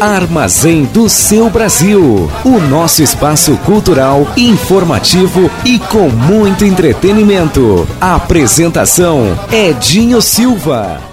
Armazém do seu Brasil. O nosso espaço cultural, informativo e com muito entretenimento. Apresentação: Edinho Silva.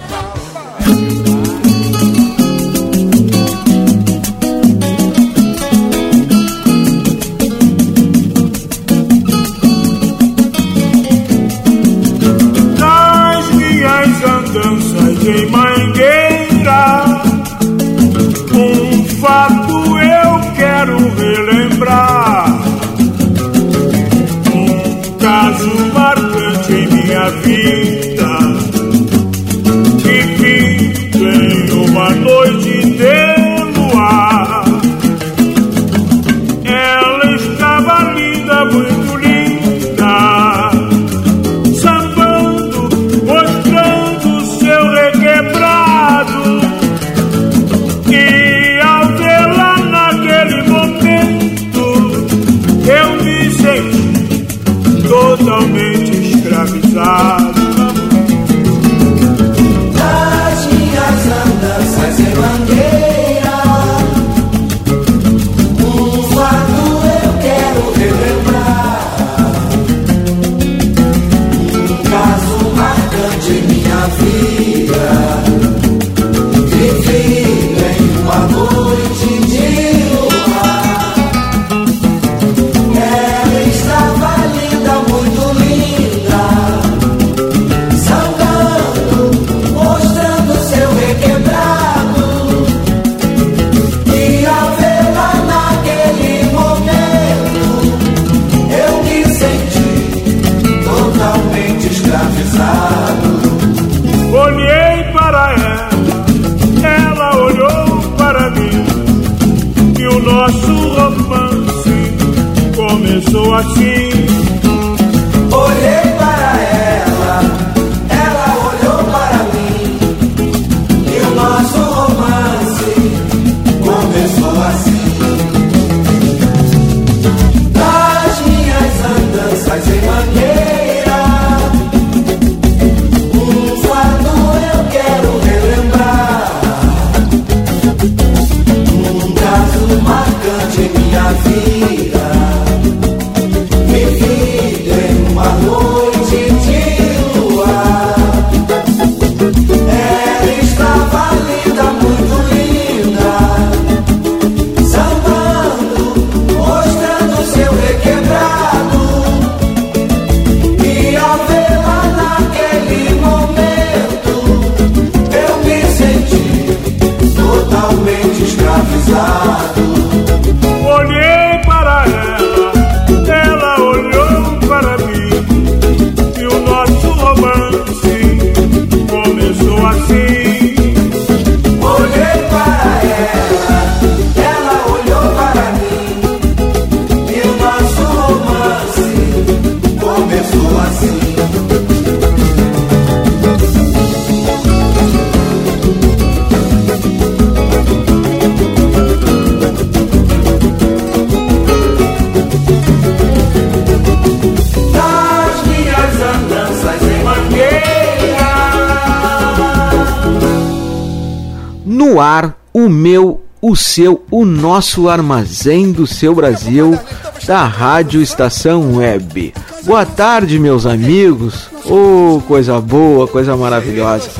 O meu, o seu, o nosso armazém do seu Brasil, da Rádio Estação Web. Boa tarde, meus amigos. Oh, coisa boa, coisa maravilhosa.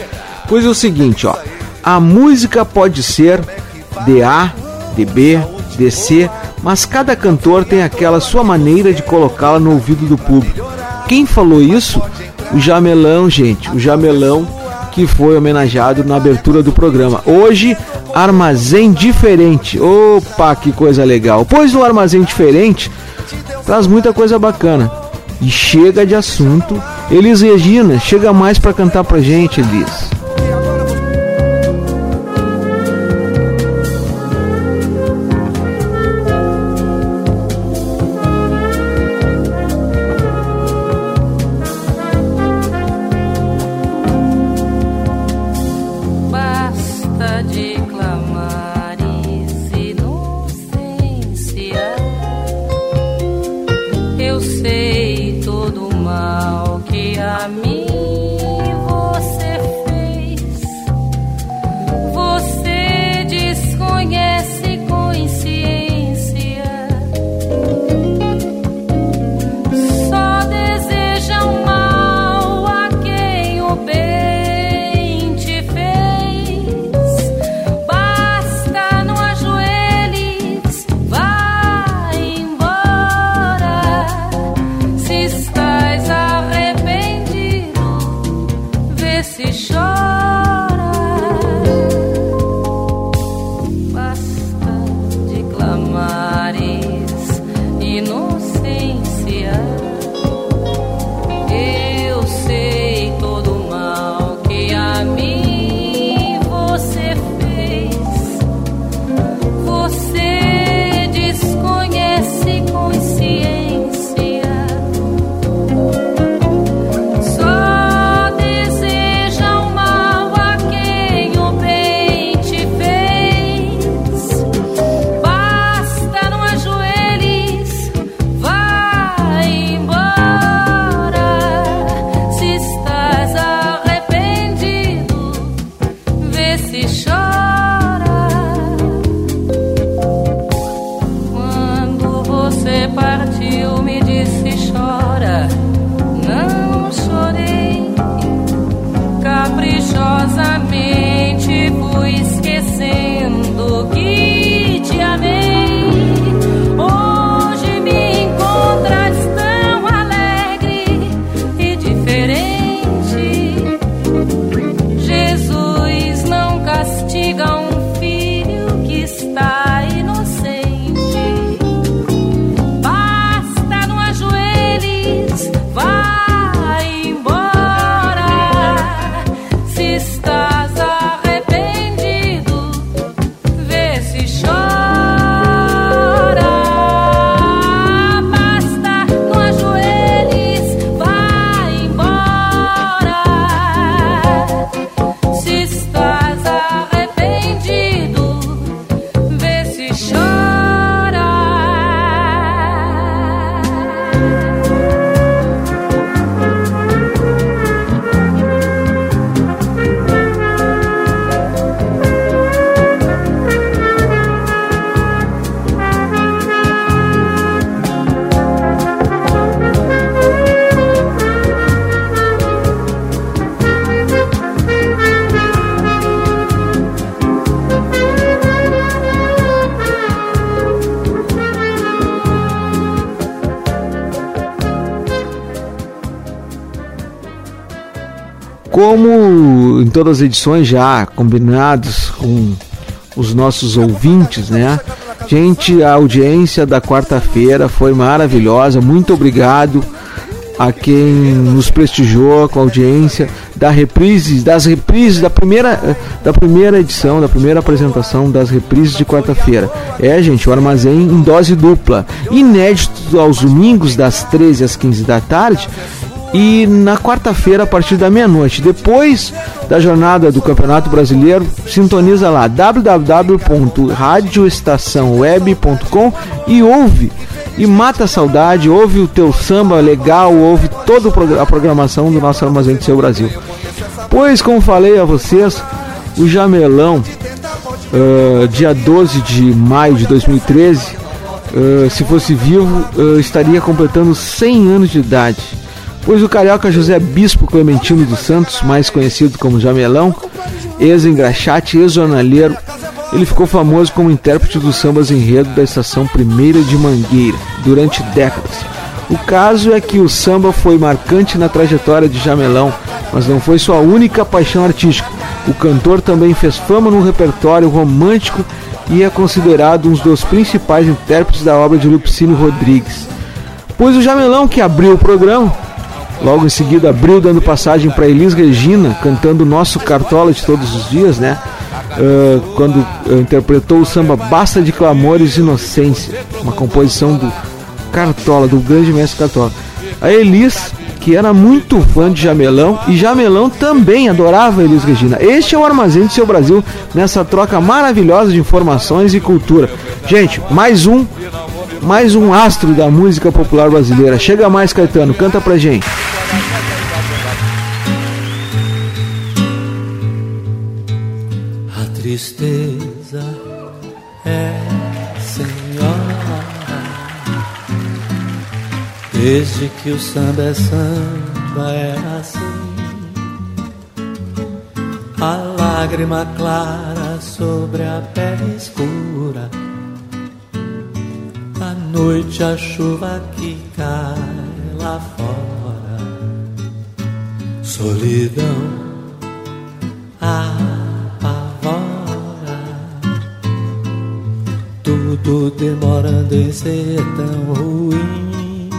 Pois é o seguinte, ó. A música pode ser de A, de B, de C, mas cada cantor tem aquela sua maneira de colocá-la no ouvido do público. Quem falou isso? O Jamelão, gente. O Jamelão que foi homenageado na abertura do programa. Hoje, Armazém Diferente. Opa, que coisa legal. Pois o Armazém Diferente traz muita coisa bacana. E chega de assunto. Elis Regina, chega mais para cantar pra gente, Elis. Todas as edições já combinados com os nossos ouvintes, né? Gente, a audiência da quarta-feira foi maravilhosa. Muito obrigado a quem nos prestigiou com a audiência da reprises, das reprises da primeira, da primeira edição, da primeira apresentação das reprises de quarta-feira. É, gente, o armazém em dose dupla, inédito aos domingos das 13 às 15 da tarde e na quarta-feira, a partir da meia-noite, depois da jornada do Campeonato Brasileiro, sintoniza lá www.radioestaçãoweb.com e ouve e mata a saudade, ouve o teu samba legal, ouve toda a programação do nosso Armazém do Seu Brasil. Pois, como falei a vocês, o Jamelão, uh, dia 12 de maio de 2013, uh, se fosse vivo, uh, estaria completando 100 anos de idade pois o carioca José Bispo Clementino dos Santos, mais conhecido como Jamelão, ex-engraxate, ex-jornalheiro, ele ficou famoso como intérprete dos sambas enredo da estação Primeira de Mangueira durante décadas. O caso é que o samba foi marcante na trajetória de Jamelão, mas não foi sua única paixão artística. O cantor também fez fama no repertório romântico e é considerado um dos principais intérpretes da obra de Lupicínio Rodrigues. Pois o Jamelão que abriu o programa Logo em seguida, abriu dando passagem para Elis Regina, cantando Nosso Cartola de Todos os Dias, né? Uh, quando uh, interpretou o samba Basta de Clamores e Inocência, uma composição do Cartola, do grande mestre Cartola. A Elis, que era muito fã de Jamelão, e Jamelão também adorava Elis Regina. Este é o Armazém do Seu Brasil, nessa troca maravilhosa de informações e cultura. Gente, mais um mais um astro da música popular brasileira. Chega mais, Caetano, canta pra gente. Tristeza é senhora Desde que o samba é samba é assim. A lágrima clara sobre a pele escura. À noite a chuva que cai lá fora. Solidão tudo demorando em ser tão ruim.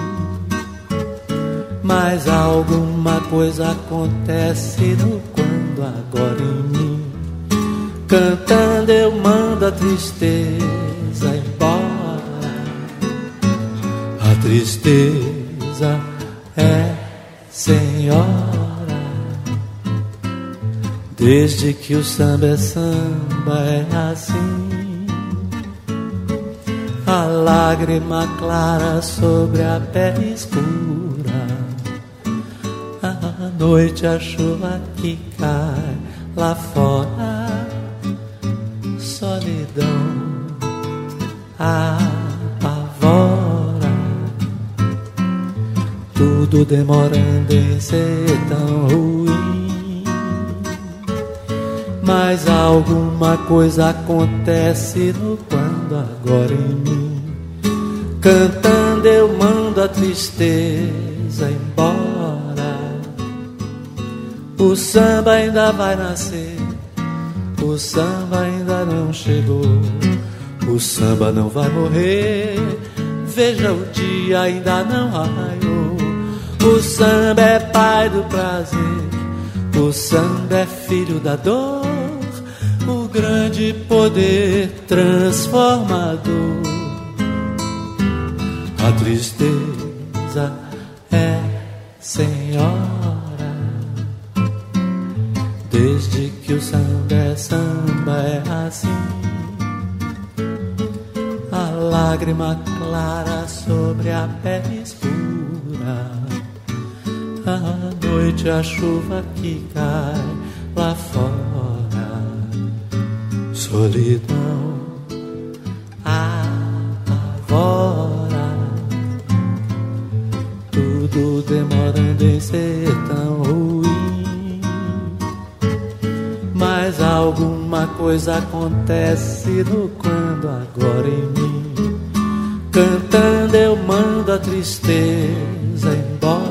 Mas alguma coisa acontece no quando agora em mim. Cantando eu mando a tristeza embora. A tristeza é senhora. Desde que o samba é samba é assim a lágrima clara sobre a pele escura. À noite a chuva que cai lá fora, solidão apavora. Tudo demorando em ser tão ruim. Mas alguma coisa acontece no quando agora em mim. Cantando eu mando a tristeza embora. O samba ainda vai nascer, o samba ainda não chegou. O samba não vai morrer, veja o dia ainda não raiou. O samba é pai do prazer, o samba é filho da dor, grande poder transformador a tristeza é senhora. Desde que o samba é samba é assim. A lágrima clara sobre a pele escura. À noite a chuva que cai lá fora. Solidão. A tudo demorando em ser tão ruim. Mas alguma coisa acontece no quando agora em mim. Cantando eu mando a tristeza embora.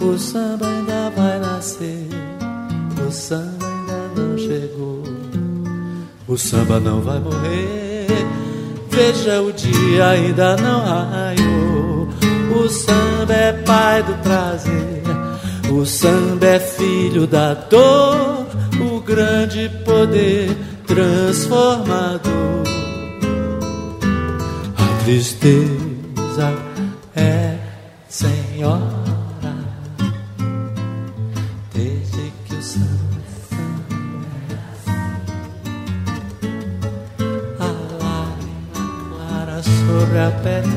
O samba ainda vai nascer, o samba não chegou. O samba não vai morrer. Veja o dia ainda não raiou. O samba é pai do prazer, o samba é filho da dor, o grande poder transformador. A tristeza é senhora.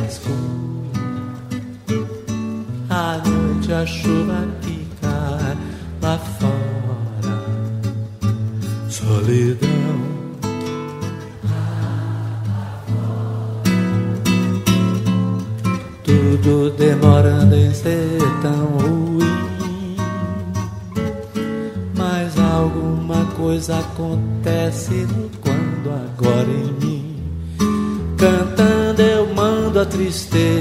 Escura à noite a chuva cai lá fora. Solidão. Tudo demorando em ser tão ruim. Mas alguma coisa acontece quando agora em mim. Tristeza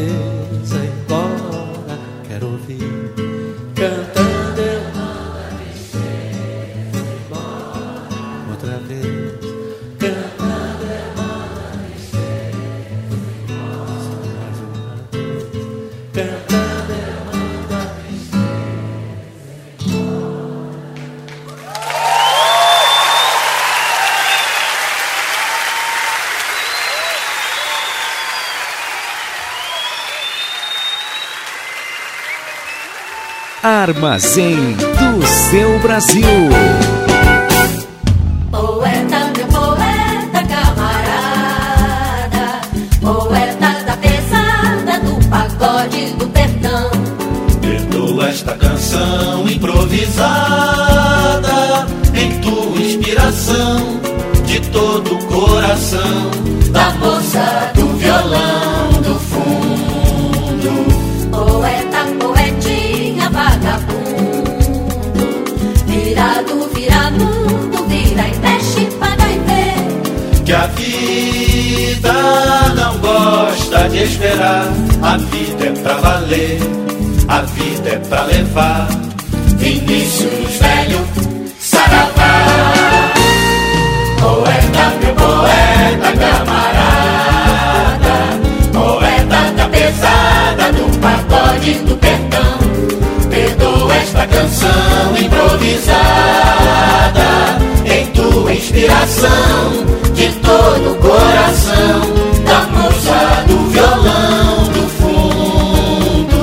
Armazém do seu Brasil. Poeta, meu poeta camarada, poeta da pesada, do pagode do perdão. Perdoa esta canção improvisada, em tua inspiração, de todo o coração vida não gosta de esperar, a vida é pra valer, a vida é pra levar. Vinícius velho, saravá. Poeta, meu poeta, camarada. Poeta da pesada, do pagode do perdão. Perdoa esta canção improvisada. Tua inspiração, de todo o coração. Da moça do violão do fundo.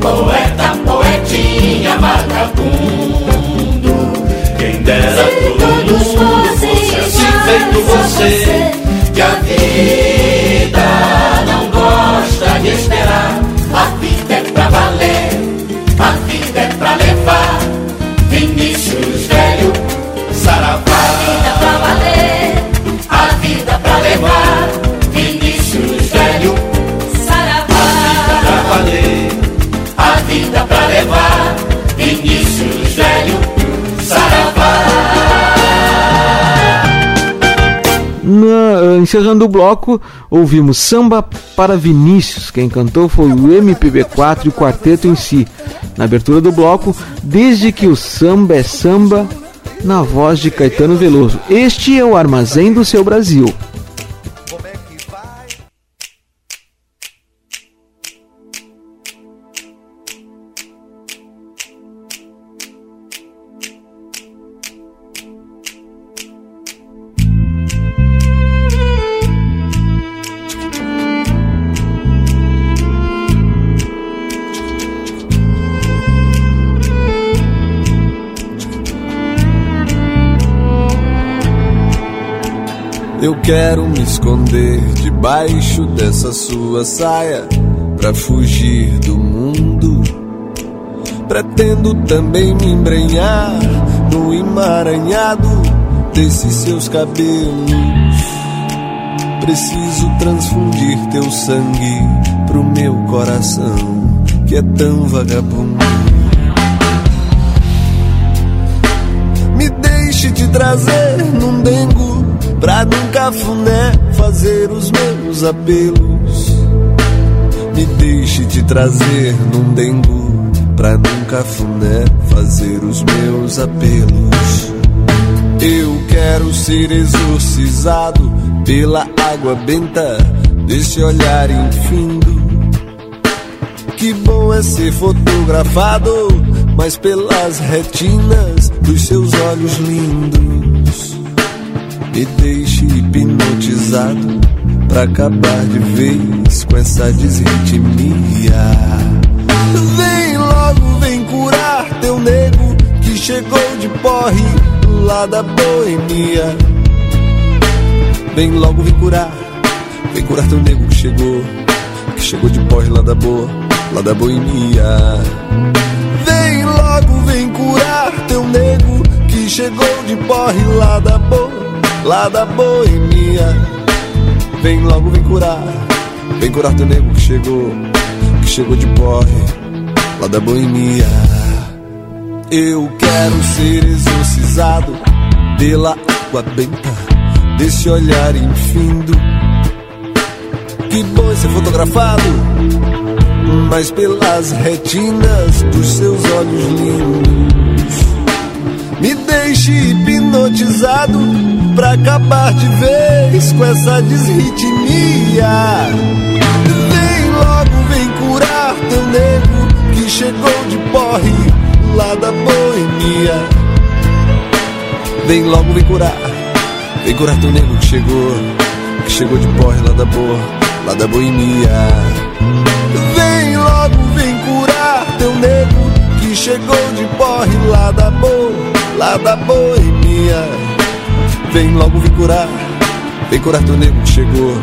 Poeta, poetinha, vagabundo. Quem dera todo mundo fosse assim feito você. Que a vida não gosta de esperar. A vida é pra valer, a vida é pra levar. Encerrando o bloco, ouvimos Samba para Vinícius. Quem cantou foi o MPB4 e o quarteto em si. Na abertura do bloco, Desde que o samba é samba, na voz de Caetano Veloso. Este é o Armazém do seu Brasil. Quero me esconder debaixo dessa sua saia pra fugir do mundo. Pretendo também me embrenhar no emaranhado desses seus cabelos. Preciso transfundir teu sangue pro meu coração que é tão vagabundo. Me deixe te trazer num dengo Pra num cafuné fazer os meus apelos. Me deixe te trazer num dengo. Pra num cafuné fazer os meus apelos. Eu quero ser exorcizado pela água benta Desse olhar infindo. Que bom é ser fotografado, mas pelas retinas dos seus olhos lindos. Me deixe hipnotizado pra acabar de vez com essa desritmia. Vem logo, vem curar teu nego que chegou de porre lá da boemia. Vem logo, vem curar, vem curar teu nego que chegou, que chegou de porre lá da boa, lá da boemia. Vem logo, vem curar teu nego que chegou de porre lá da boa, lá da boemia. Vem logo, vem curar, vem curar teu nego que chegou, que chegou de porre lá da boemia. Eu quero ser exorcizado pela água benta desse olhar infindo. Que bom ser fotografado, mas pelas retinas dos seus olhos lindos. Me deixe hipnotizado pra acabar de vez com essa desritmia. Vem logo, vem curar teu nego que chegou de porre lá da boemia. Vem logo, vem curar, vem curar teu nego que chegou, que chegou de porre lá da boa, lá da boemia. Vem logo, vem curar teu nego que chegou de porre lá da boa, lá da boemia. Vem logo, vem curar, vem curar teu nego que chegou,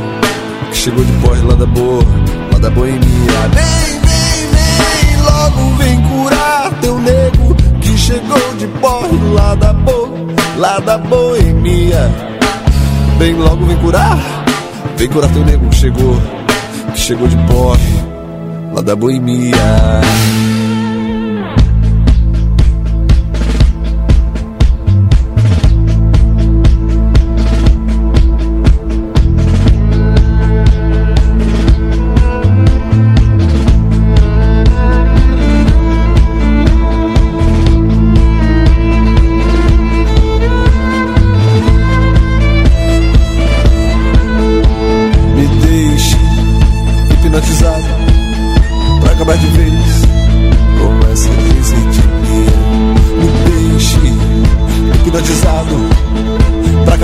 que chegou de porre lá da boa, lá da boemia. Vem, vem, vem, logo vem curar teu nego que chegou de porre lá da boa, lá da boemia. bem logo vem curar. Vem curar teu nego que chegou, que chegou de porre, lá da boemia.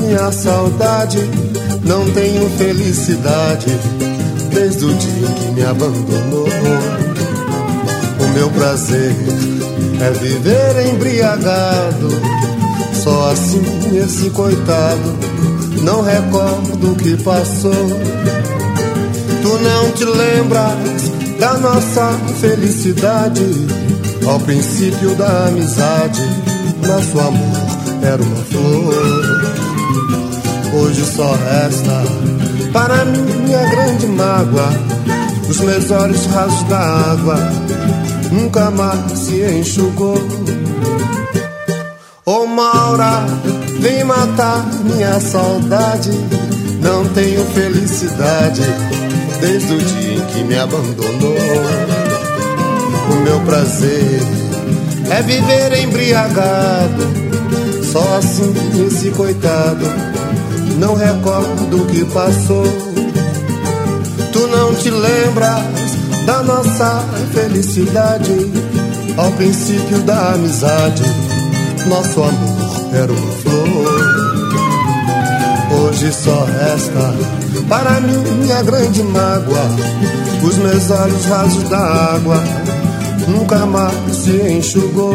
minha saudade. Não tenho felicidade desde o dia que me abandonou. O meu prazer é viver embriagado. Só assim esse coitado não recordo o que passou. Tu não te lembras da nossa felicidade, ao princípio da amizade, nosso amor era uma flor. Hoje só resta para mim minha grande mágoa, os meus olhos rasos da água nunca mais se enxugou. Ô oh, Maura, vem matar minha saudade. Não tenho felicidade desde o dia em que me abandonou. O meu prazer é viver embriagado. Só assim esse coitado não recordo o que passou. Tu não te lembras da nossa felicidade, ao princípio da amizade, nosso amor era uma flor. Hoje só resta para mim minha grande mágoa, os meus olhos rasos da água nunca mais se enxugou.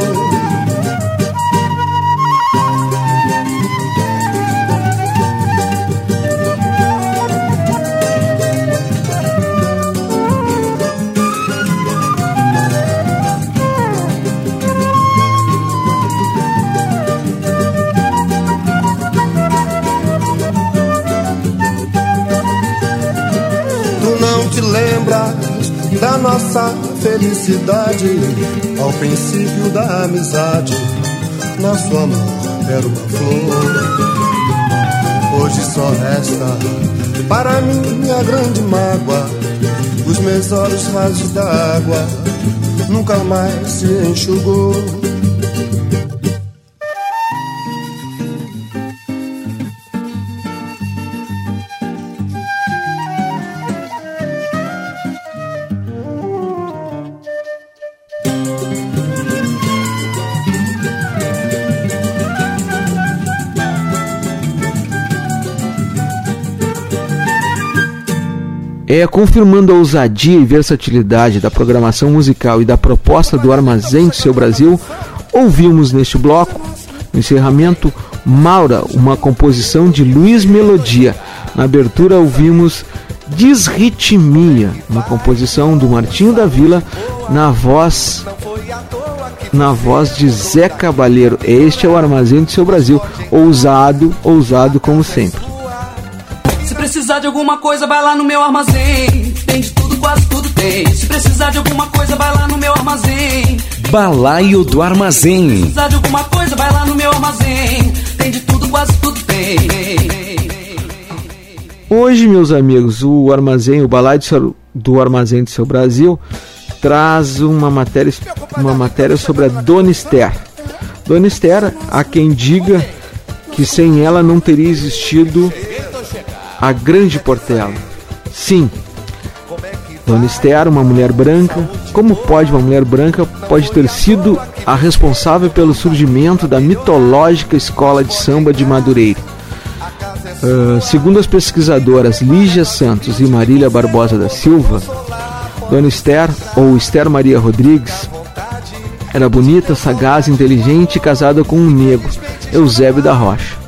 Nossa felicidade, ao princípio da amizade, nosso amor era uma flor. Hoje só resta para mim minha grande mágoa, os meus olhos rasos d'água nunca mais se enxugou. É, confirmando a ousadia e versatilidade da programação musical e da proposta do Armazém do Seu Brasil, ouvimos neste bloco, no encerramento, Maura, uma composição de Luiz Melodia. Na abertura ouvimos Desritmia, uma composição do Martinho da Vila, na voz na voz de Zé Cabaleiro. Este é o Armazém do Seu Brasil, ousado, ousado como sempre precisar de alguma coisa, vai lá no meu armazém. Tem de tudo, quase tudo tem. Se precisar de alguma coisa, vai lá no meu armazém. Balaio do Armazém. Se precisar de alguma coisa, vai lá no meu armazém. Tem de tudo, quase tudo tem. Hoje, meus amigos, o armazém, o balaio do Armazém do Seu Brasil traz uma matéria, uma matéria sobre a Dona Esther. Dona Esther, há quem diga que sem ela não teria existido a Grande Portela. Sim, Dona Esther, uma mulher branca, como pode uma mulher branca pode ter sido a responsável pelo surgimento da mitológica escola de samba de Madureira? Uh, segundo as pesquisadoras Lígia Santos e Marília Barbosa da Silva, Dona Esther, ou Esther Maria Rodrigues, era bonita, sagaz, inteligente e casada com um negro, Eusébio da Rocha.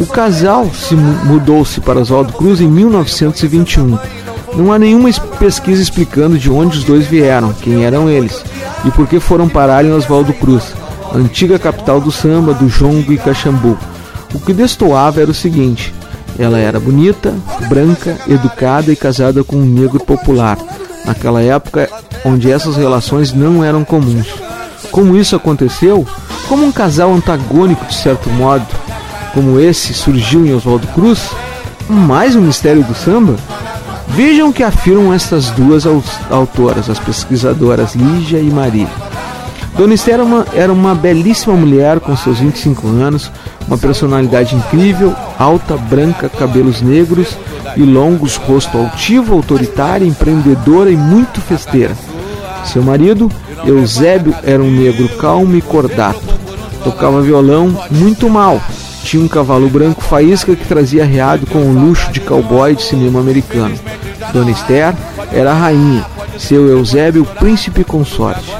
O casal se mudou-se para Oswaldo Cruz em 1921. Não há nenhuma pesquisa explicando de onde os dois vieram, quem eram eles e por que foram parar em Oswaldo Cruz, antiga capital do samba, do jongo e caxambu. O que destoava era o seguinte: ela era bonita, branca, educada e casada com um negro popular, naquela época onde essas relações não eram comuns. Como isso aconteceu? Como um casal antagônico, de certo modo, como esse surgiu em Oswaldo Cruz? Mais um mistério do samba? Vejam o que afirmam estas duas autoras, as pesquisadoras Lígia e Maria. Dona Esther era uma, era uma belíssima mulher com seus 25 anos, uma personalidade incrível, alta, branca, cabelos negros e longos, rosto altivo, autoritária, empreendedora e muito festeira. Seu marido, Eusébio, era um negro calmo e cordato. Tocava violão muito mal. Tinha um cavalo branco faísca que trazia reado com o luxo de cowboy de cinema americano. Dona Esther era a rainha, seu Eusébio, príncipe consorte.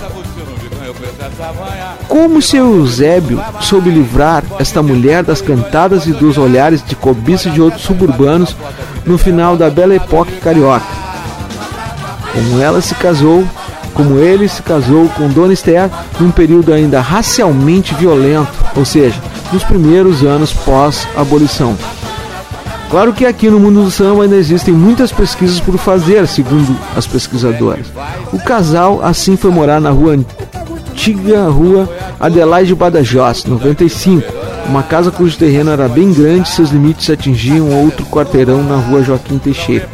Como seu Eusébio soube livrar esta mulher das cantadas e dos olhares de cobiça de outros suburbanos no final da bela época carioca? Como ela se casou, como ele se casou com Dona Esther num período ainda racialmente violento, ou seja, nos primeiros anos pós-abolição. Claro que aqui no mundo do samba ainda existem muitas pesquisas por fazer, segundo as pesquisadoras. O casal assim foi morar na rua antiga rua Adelaide Badajoz, 95, uma casa cujo terreno era bem grande e seus limites atingiam outro quarteirão na rua Joaquim Teixeira.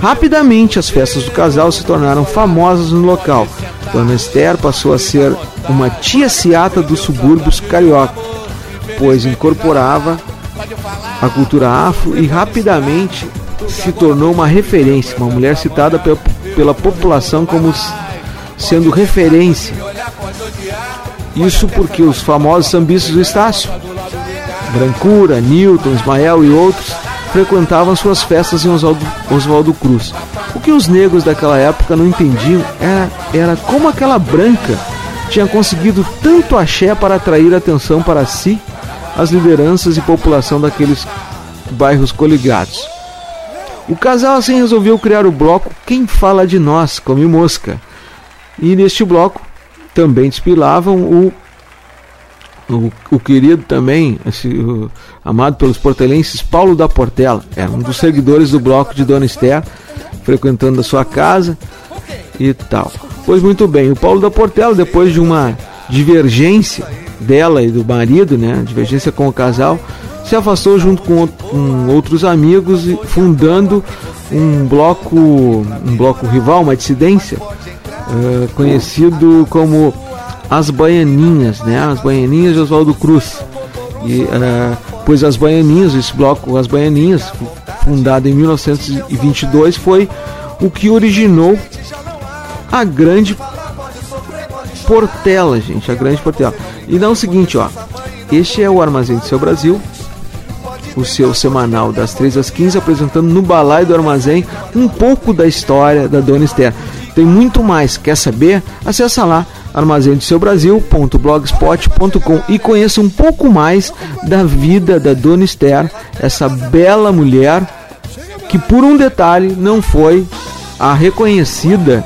Rapidamente, as festas do casal se tornaram famosas no local. Dona Esther passou a ser uma tia ciata dos subúrbios carioca, pois incorporava a cultura afro e rapidamente se tornou uma referência, uma mulher citada pela, população como sendo referência isso porque os famosos sambistas do Estácio, Brancura, Newton, Ismael e outros, frequentavam suas festas em Oswaldo, Oswaldo Cruz. O que os negros daquela época não entendiam era, era como aquela branca tinha conseguido tanto axé para atrair atenção para si, as lideranças e população daqueles bairros coligados. O casal assim resolveu criar o bloco Quem Fala de Nós, Come Mosca. E neste bloco também desfilavam o, o, o querido também, esse, o, amado pelos portelenses, Paulo da Portela. Era um dos seguidores do bloco de Dona Esther, frequentando a sua casa e tal. Pois muito bem, o Paulo da Portela, depois de uma divergência dela e do marido, né, divergência com o casal, se afastou junto com, com outros amigos, fundando um bloco, um bloco rival, uma dissidência, uh, conhecido como As Baianinhas, né? As Baianinhas de Oswaldo Cruz. E, uh, pois as Baianinhas, esse bloco As Baianinhas, fundado em 1922, foi o que originou a grande Portela, gente, a grande Portela. E dá o seguinte, ó. Este é o Armazém do Seu Brasil, o seu semanal das 3 às 15, apresentando no Balai do Armazém um pouco da história da Dona Esther. Tem muito mais. Quer saber? Acesse lá armazendoseubrasil.blogspot.com e conheça um pouco mais da vida da Dona Esther, essa bela mulher que por um detalhe não foi a reconhecida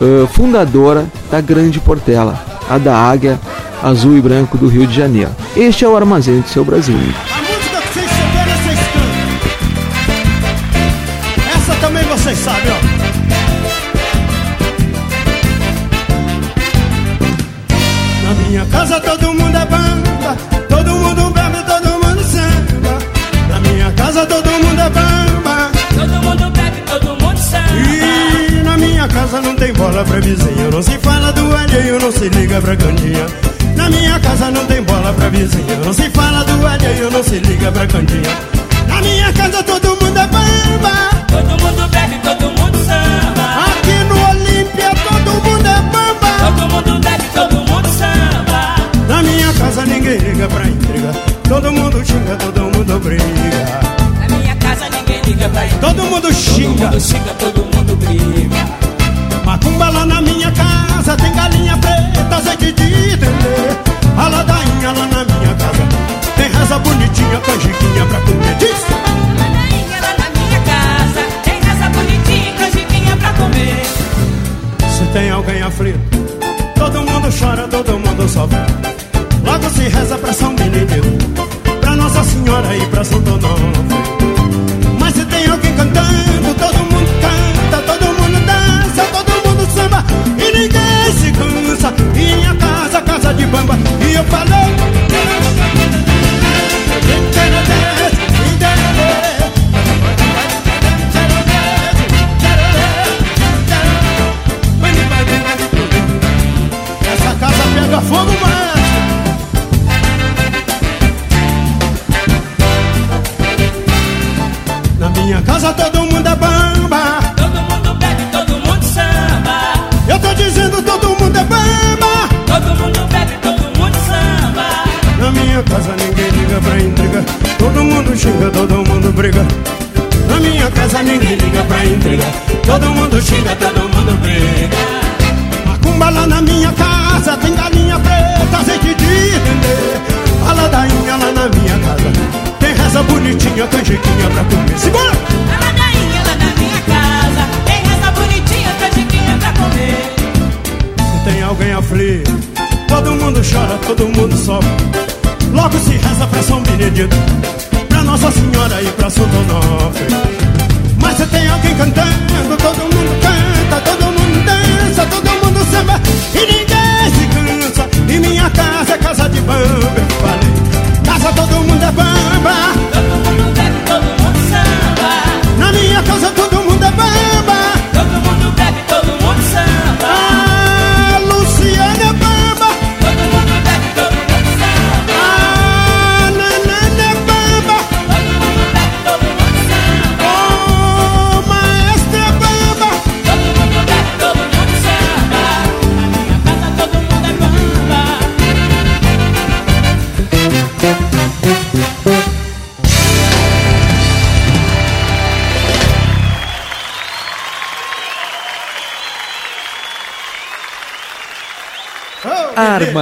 uh, fundadora da Grande Portela, a da Águia Azul e Branco do Rio de Janeiro. Este é o Armazém do Seu Brasil. A música que vocês souberam, vocês cantam. Essa também vocês sabem, ó. Na minha casa todo mundo é banda, todo mundo bebe, todo mundo samba. Na minha casa todo mundo é bamba, todo mundo bebe, todo mundo samba. E na minha casa não tem bola pra vizinho, não se fala do alheio, não se liga pra cantinha. Na minha casa não tem bola pra vizinha Não se fala do alheio, não se liga pra cantinha Na minha casa todo mundo é bamba. Todo mundo bebe, todo mundo samba. Aqui no Olímpia todo mundo é bamba. Todo mundo bebe, todo mundo samba. Na minha casa ninguém liga pra intriga. Todo mundo xinga, todo mundo briga. Na minha casa ninguém liga pra intriga. Todo mundo xinga Todo mundo xinga, todo mundo briga. Bonitinha canjiquinha pra comer. Disco! Lá minha casa Tem essa bonitinha comer. Se tem alguém aflito Todo mundo chora, todo mundo sofre Logo se reza pra São Benedito Pra Nossa Senhora e pra Santo Nome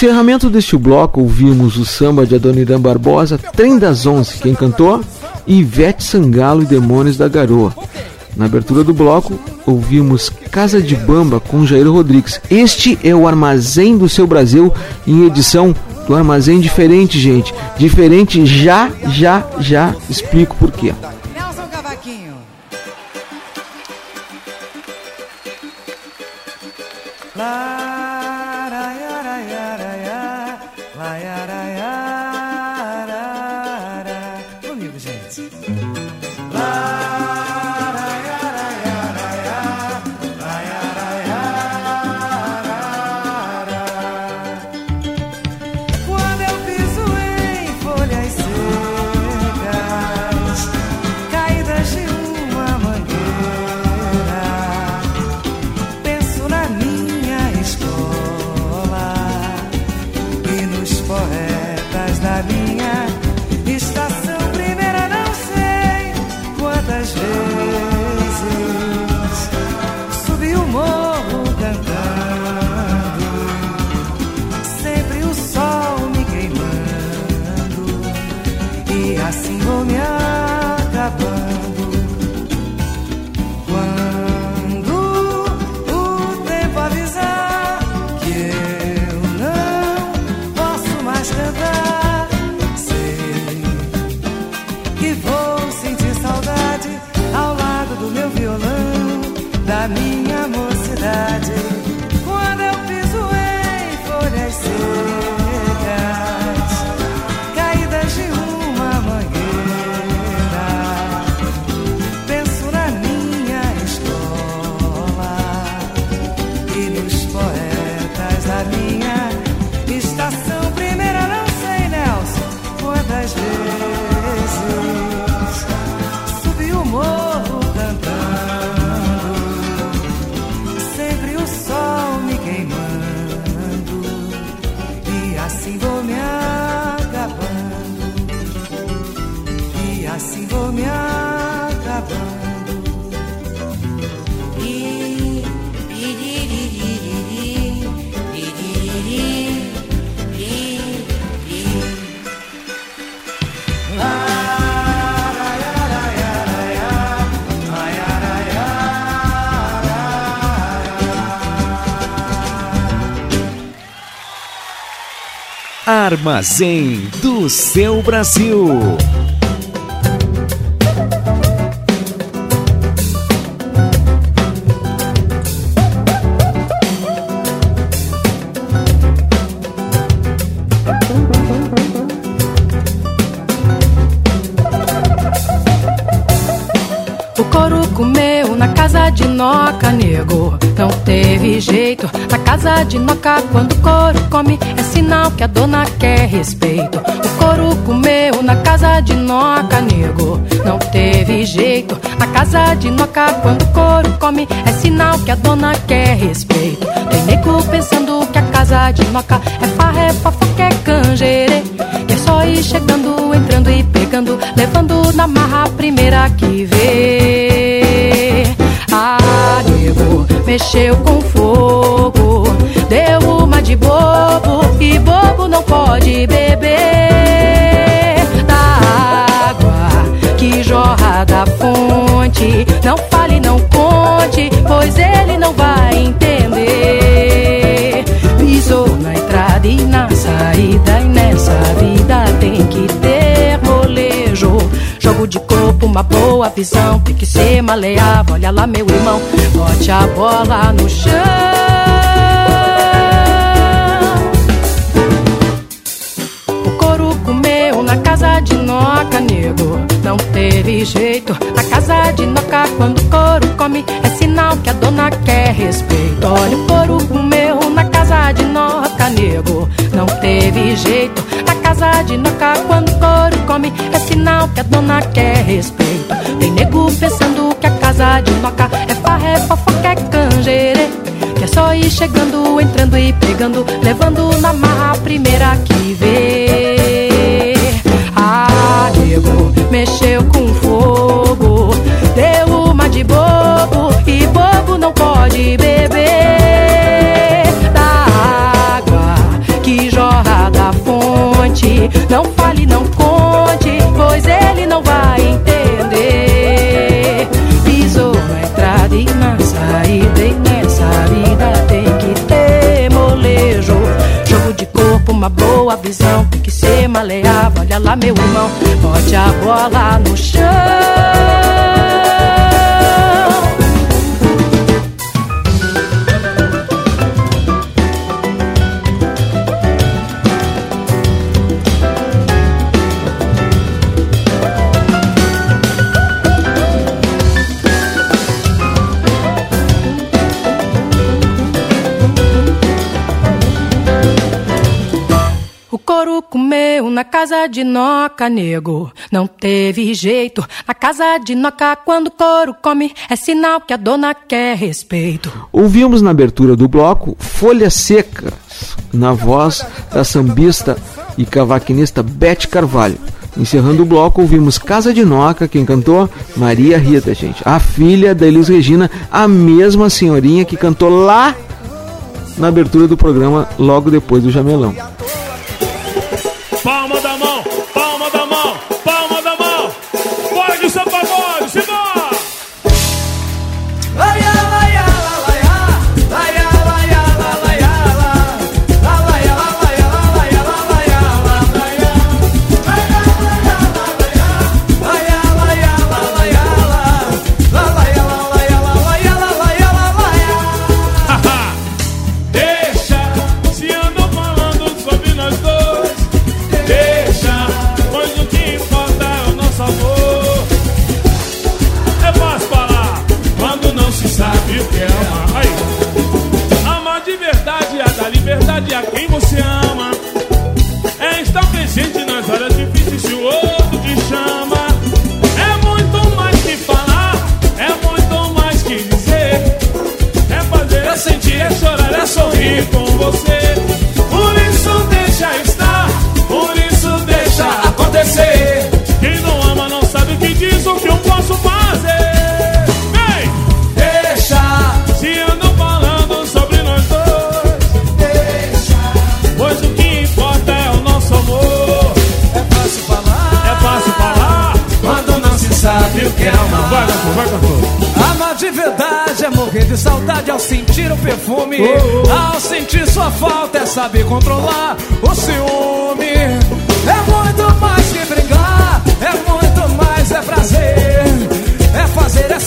Encerramento deste bloco, ouvimos o samba de Adoniran Barbosa, Trem das Onze. Quem cantou? Ivete Sangalo e Demônios da Garoa. Na abertura do bloco, ouvimos Casa de Bamba com Jair Rodrigues. Este é o Armazém do Seu Brasil em edição do Armazém Diferente, gente. Diferente já, já, já explico por quê. E Armazém do seu Brasil. O couro comeu na casa de Noca, nego. Não teve jeito. Casa de Noca, quando o couro come, é sinal que a dona quer respeito. O couro comeu na casa de Noca, nego. Não teve jeito. Na casa de Noca, quando o couro come, é sinal que a dona quer respeito. Tem nego pensando que a casa de Noca é farra, é fofoca, é canjerê. Que é só ir chegando, entrando e pegando, levando na marra a primeira que vê. Ah, nego, mexeu com fogo, de bobo e bobo não pode beber da água que jorra da fonte. Não fale, não conte, pois ele não vai entender. Pisou na entrada e na saída, e nessa vida tem que ter molejo. Jogo de corpo, uma boa visão, tem que ser maleável. Olha lá, meu irmão, bote a bola no chão. Na casa de Noca, nego. Não teve jeito. Na casa de Noca, quando o couro come, é sinal que a dona quer respeito. Olha, o couro comeu na casa de Noca, nego. Não teve jeito. Na casa de Noca, quando o couro come, é sinal que a dona quer respeito. Tem nego pensando que a casa de Noca é farra, é fofoca, é canjerê. Que é só ir chegando, entrando e pegando, levando na marra a primeira que vê. Mexeu com fogo, deu uma de bobo e bobo não pode beber da água que Não fale, não conte, pois ele não vai entender. Pisou na entrada e na saída, e nessa vida tem que ter molejo. Jogo de corpo, uma boa visão, que ser maleável. Olha lá, meu irmão, bote a bola no chão. Na casa de Noca, nego. Não teve jeito. Na casa de Noca, quando couro come, é sinal que a dona quer respeito. Ouvimos na abertura do bloco Folhas Secas, na voz da sambista e cavaquinista Bete Carvalho. Encerrando o bloco, ouvimos Casa de Noca, quem cantou? Maria Rita, gente. A filha da Elis Regina, a mesma senhorinha que cantou lá na abertura do programa, logo depois do Jamelão. Palma da mão, sorrir com você. Por isso deixa estar, por isso deixa acontecer. Quem não ama não sabe o que diz, o que eu posso fazer. Vem! Deixa, se andam falando sobre nós dois. Deixa, pois o que importa é o nosso amor. É fácil falar, é fácil falar, quando não se sabe o que é amar. Vai, cantor, vai, cantor. De verdade é morrer de saudade ao sentir o perfume. Oh, Ao sentir sua falta é saber controlar o ciúme. É muito mais que brigar, é muito mais, é prazer. É fazer, é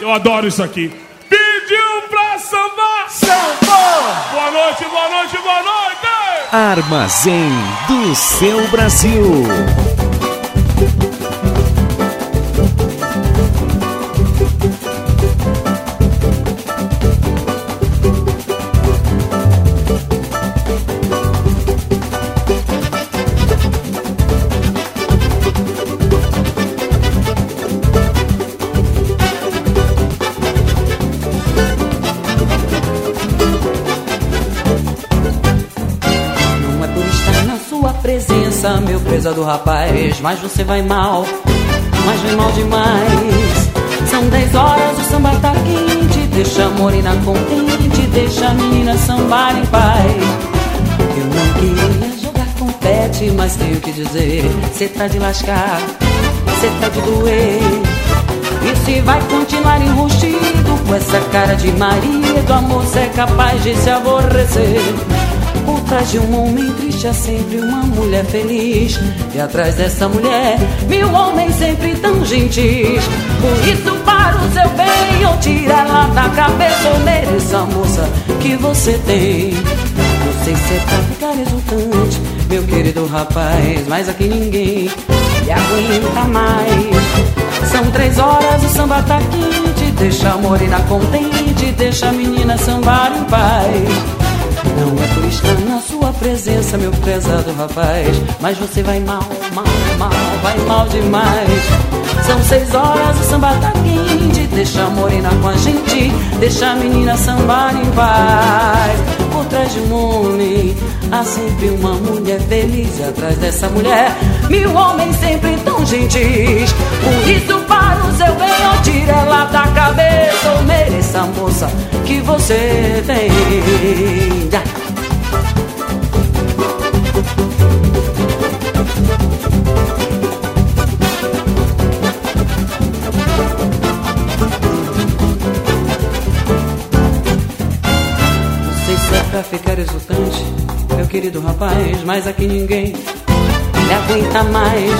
Eu adoro isso aqui. Pediu pra sambar! Sambou! Boa noite, boa noite, boa noite! Armazém do seu Brasil. Meu prezado rapaz. Mas você vai mal, mas vai mal demais. São 10 horas, o samba tá quente. Deixa a morena contente, deixa a menina sambar em paz. Eu não queria jogar confete, mas tenho que dizer: cê tá de lascar, cê tá de doer. E se vai continuar enrustido com essa cara de marido, amor, cê é capaz de se aborrecer. Por trás de um homem triste há sempre uma mulher feliz. E atrás dessa mulher, mil homens sempre tão gentis. Por isso, para o seu bem, ou tira ela da cabeça ou mereça a moça que você tem. Não sei se é pra ficar exultante, meu querido rapaz. Mas aqui ninguém me aguenta mais. São três horas, o samba tá quente. Deixa a morena contente, deixa a menina sambar em paz. Não é por estar na sua presença, meu prezado rapaz. Mas você vai mal, mal, mal, vai mal demais. São seis horas, o samba tá quente. Deixa a morena com a gente, deixa a menina sambar em paz. Por trás de um homem, há sempre uma mulher feliz. Atrás dessa mulher, mil homens sempre tão gentis. Por isso, para o seu bem, ou tira ela da cabeça. Ou mereça, moça, que você tem. Querido rapaz, mas aqui ninguém me aguenta mais.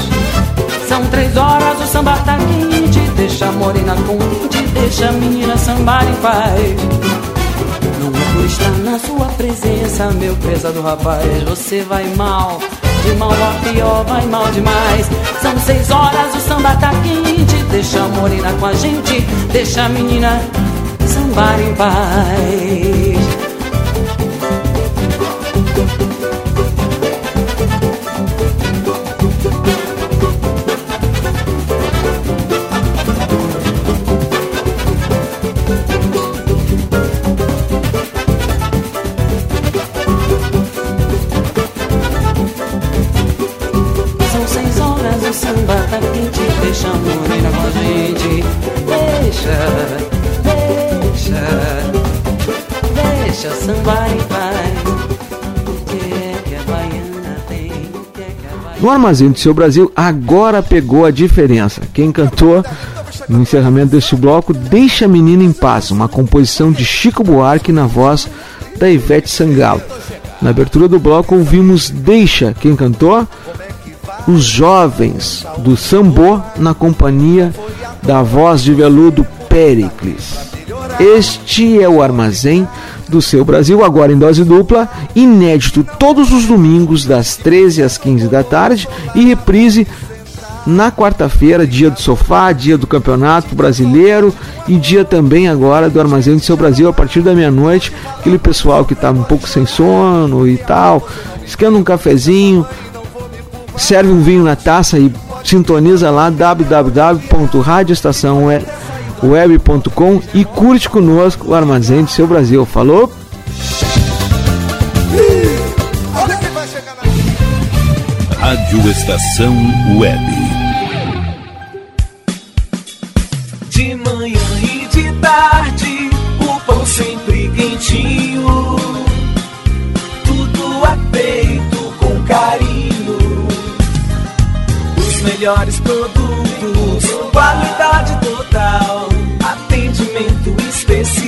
São três horas, o samba tá quente, deixa a morena contente, deixa a menina sambar em paz. Não é por estar na sua presença, meu pesado rapaz, você vai mal. De mal a pior, vai mal demais. São seis horas, o samba tá quente. Deixa a morena com a gente, deixa a menina sambar em paz. No Armazém do Seu Brasil, agora pegou a diferença. Quem cantou no encerramento deste bloco, Deixa a Menina em Paz, uma composição de Chico Buarque na voz da Ivete Sangalo. Na abertura do bloco, ouvimos Deixa, quem cantou? Os Jovens do Sambô, na companhia da voz de veludo Pericles. Este é o Armazém do Seu Brasil, agora em dose dupla, inédito todos os domingos, das 13 às 15 da tarde, e reprise na quarta-feira, dia do sofá, dia do campeonato brasileiro e dia também agora do Armazém do Seu Brasil, a partir da meia-noite. Aquele pessoal que está um pouco sem sono e tal, esquenta um cafezinho, serve um vinho na taça e sintoniza lá www.radioestaçãoweb.com e curte conosco o Armazém do Seu Brasil. Falou? Rádio Estação Web. De manhã e de tarde, o pão sempre quentinho. Tudo é feito com carinho. Os melhores produtos, qualidade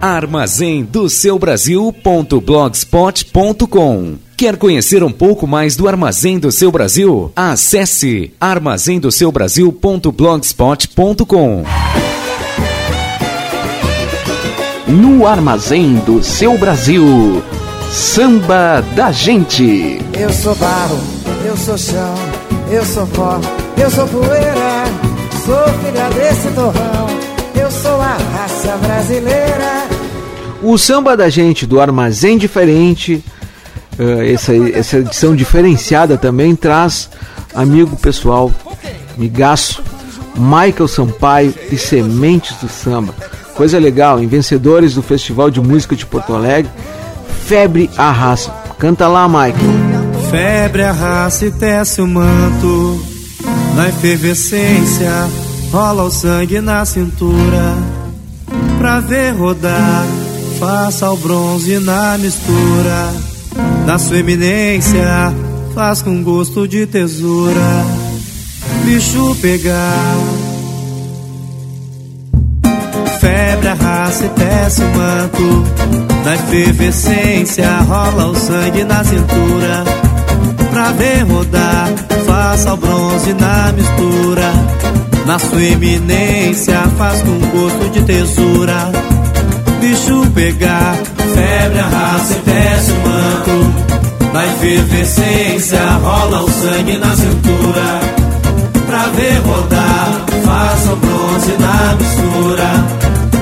Armazém do seu Brasil.blogspot.com Quer conhecer um pouco mais do Armazém do Seu Brasil? Acesse armazendoseubrasil.blogspot.com No Armazém do Seu Brasil, Samba da Gente. Eu sou barro, eu sou chão, eu sou pó, eu sou poeira, sou filha desse torrão, a raça brasileira. O samba da gente do Armazém Diferente, uh, essa, essa edição diferenciada também traz amigo pessoal, migaço, Michael Sampaio e Sementes do Samba. Coisa legal, em vencedores do Festival de Música de Porto Alegre, Febre Arrasa. Canta lá, Michael. Febre arrasta e tece o manto, na efervescência rola o sangue na cintura, pra ver rodar faça o bronze na mistura. Na sua eminência, faz com gosto de tesoura. Bicho pegar. Febre, arrasta e tece o manto. Na efervescência, rola o sangue na cintura. Pra ver rodar, faça o bronze na mistura. Na sua eminência, faz com gosto de tesoura bicho pegar. Febre, arrasta e desce o manto. Na efervescência rola o sangue na cintura. Pra ver rodar, faça o bronze na mistura.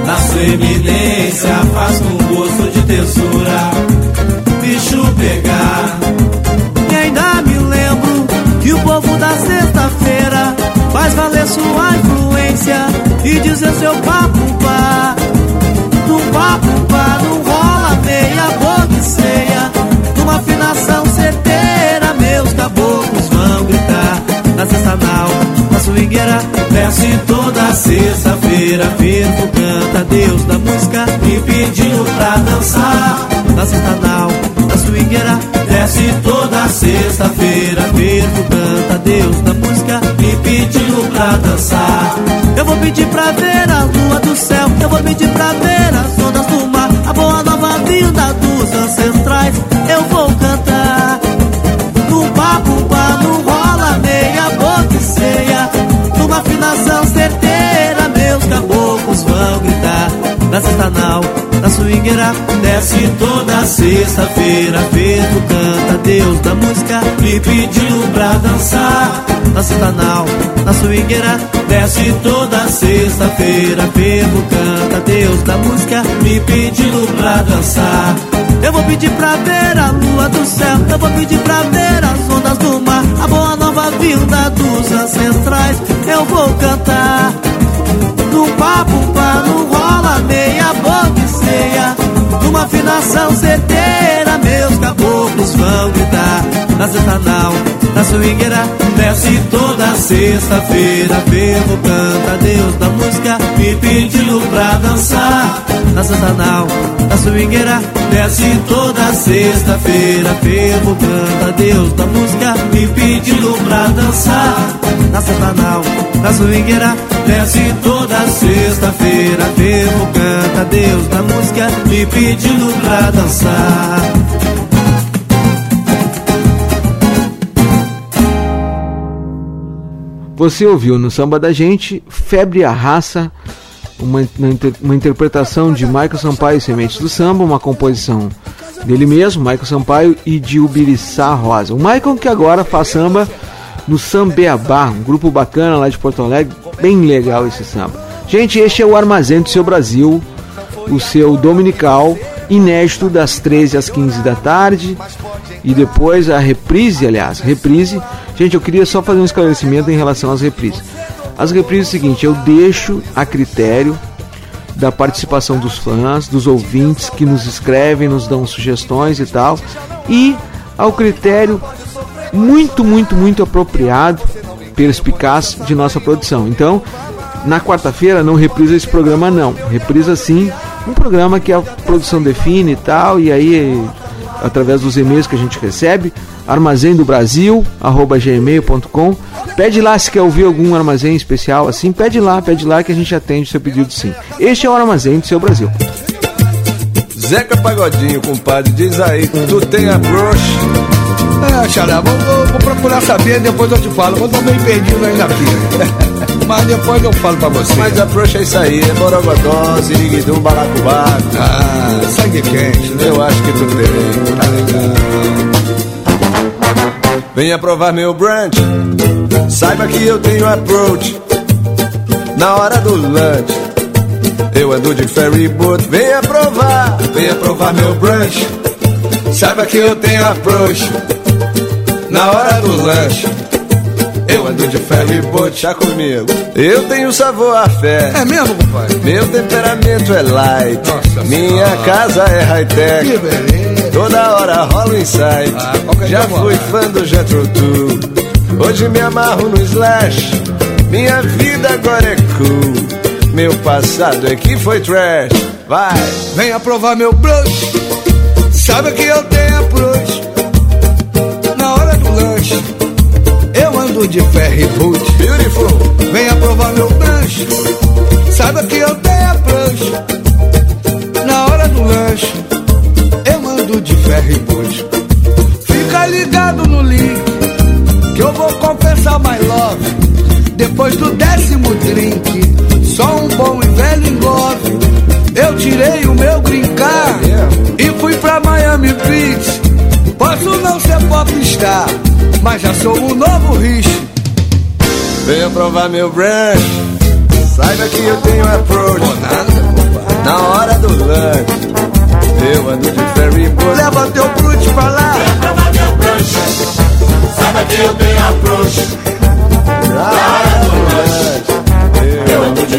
Na sua eminência, faz com gosto de tesoura. Bicho pegar. E ainda me lembro que o povo da sexta-feira faz valer sua influência e dizer seu papo pá num papo pá, não rola meia boca e ceia. Numa afinação certeira, meus caboclos vão gritar. Na sexta nau, na swingueira, desce toda sexta-feira. Fervo canta Deus da música, me pedindo pra dançar. Na sexta nau, na swingueira, desce toda sexta-feira. Fervo canta Deus da música, me pedindo pra dançar. Eu vou pedir pra ver a lua do céu, eu vou pedir pra ver as ondas do mar, a boa nova vinda dos ancestrais. Eu vou cantar num papo não rola meia boca e ceia, numa afinação certeira, meus caboclos vão gritar. Na sexta na swingueira, desce toda sexta-feira, Ferro canta Deus da música, me pediu pra dançar. Na sexta nau, na swingueira, desce toda sexta-feira, Ferro canta Deus da música, me pediu pra dançar. Eu vou pedir pra ver a lua do céu. Eu vou pedir pra ver as ondas do mar. A boa nova vinda dos ancestrais. Eu vou cantar. No papo, pá, não rola meia boca e ceia. Numa afinação certeira, meus caboclos vão gritar. Na Zentanal, na swingueira, desce toda sexta-feira. Ferro canta Deus da música, me pedindo pra dançar. Na Zentanal, na swingueira, desce toda sexta-feira. Ferro canta Deus da música, me pedindo pra dançar. Na Zentanal, na swingueira, desce toda sexta-feira. Ferro canta Deus da música, me pedindo pra dançar. Você ouviu no Samba da Gente Febre a Raça, uma, uma, inter- uma interpretação de Michael Sampaio Sementes do Samba, uma composição dele mesmo, Michael Sampaio, e de Ubiriçá Rosa. O Michael que agora faz samba no Sambeabá, um grupo bacana lá de Porto Alegre, bem legal esse samba. Gente, este é o Armazém do Seu Brasil, o seu dominical, inédito das 13 às 15 da tarde e depois a reprise, aliás, reprise. Gente, eu queria só fazer um esclarecimento em relação às reprises. As reprises é o seguinte, eu deixo a critério da participação dos fãs, dos ouvintes que nos escrevem, nos dão sugestões e tal, e ao critério muito, muito, muito apropriado, perspicaz de nossa produção. Então, na quarta-feira não reprisa esse programa não, reprisa sim um programa que a produção define e tal, e aí através dos e-mails que a gente recebe, armazém do Brasil, arroba gmail.com. Pede lá se quer ouvir algum armazém especial assim, pede lá, pede lá que a gente atende o seu pedido sim. Este é o armazém do seu Brasil. Zeca Pagodinho, compadre, diz aí, tu tem a broxa? É, Xará, vou, vou- vou procurar saber, depois eu te falo. Eu tô meio perdido ainda aqui. Mas depois eu falo pra você. Mas a broxa é isso aí, é borogodó, ziriguidum, balacobaco. Ah, sangue quente, né? Eu acho que tu tem. Tá legal. Venha provar meu brunch, saiba que eu tenho approach. Na hora do lunch, eu ando de ferry boat. Venha provar, venha provar meu brunch. Saiba que eu tenho approach. Na hora do lanche, eu ando de ferry boat. Já comigo, eu tenho sabor a fé. É mesmo, compadre? Meu temperamento é light. Nossa Minha Senhora. casa é high-tech. Que beleza. Toda hora rola insight. Ah, qualquer Já fui fã do Jetro. Hoje me amarro no Slash. Minha vida agora é cool. Meu passado é que foi trash. Vai. Venha provar meu brush. Sabe que eu tenho. Na eu ando de ferry boot. Beautiful. Venha provar meu lanche. Sabe que eu tenho approach. Na hora do lanche, eu ando de ferry boot. Fica ligado no link, que eu vou confessar my love. Depois do décimo drink, só um bom e velho engove. Eu tirei o meu brincar e fui pra Miami Beach. Posso não ser popstar, mas já sou o novo Rich. Venha provar meu brunch. Saiba que eu tenho approach. Na hora do lunch, eu ando de ferry boat. Leva teu brute pra lá. provar meu brunch. Saiba que eu tenho approach. Na hora do lanche, eu ando de.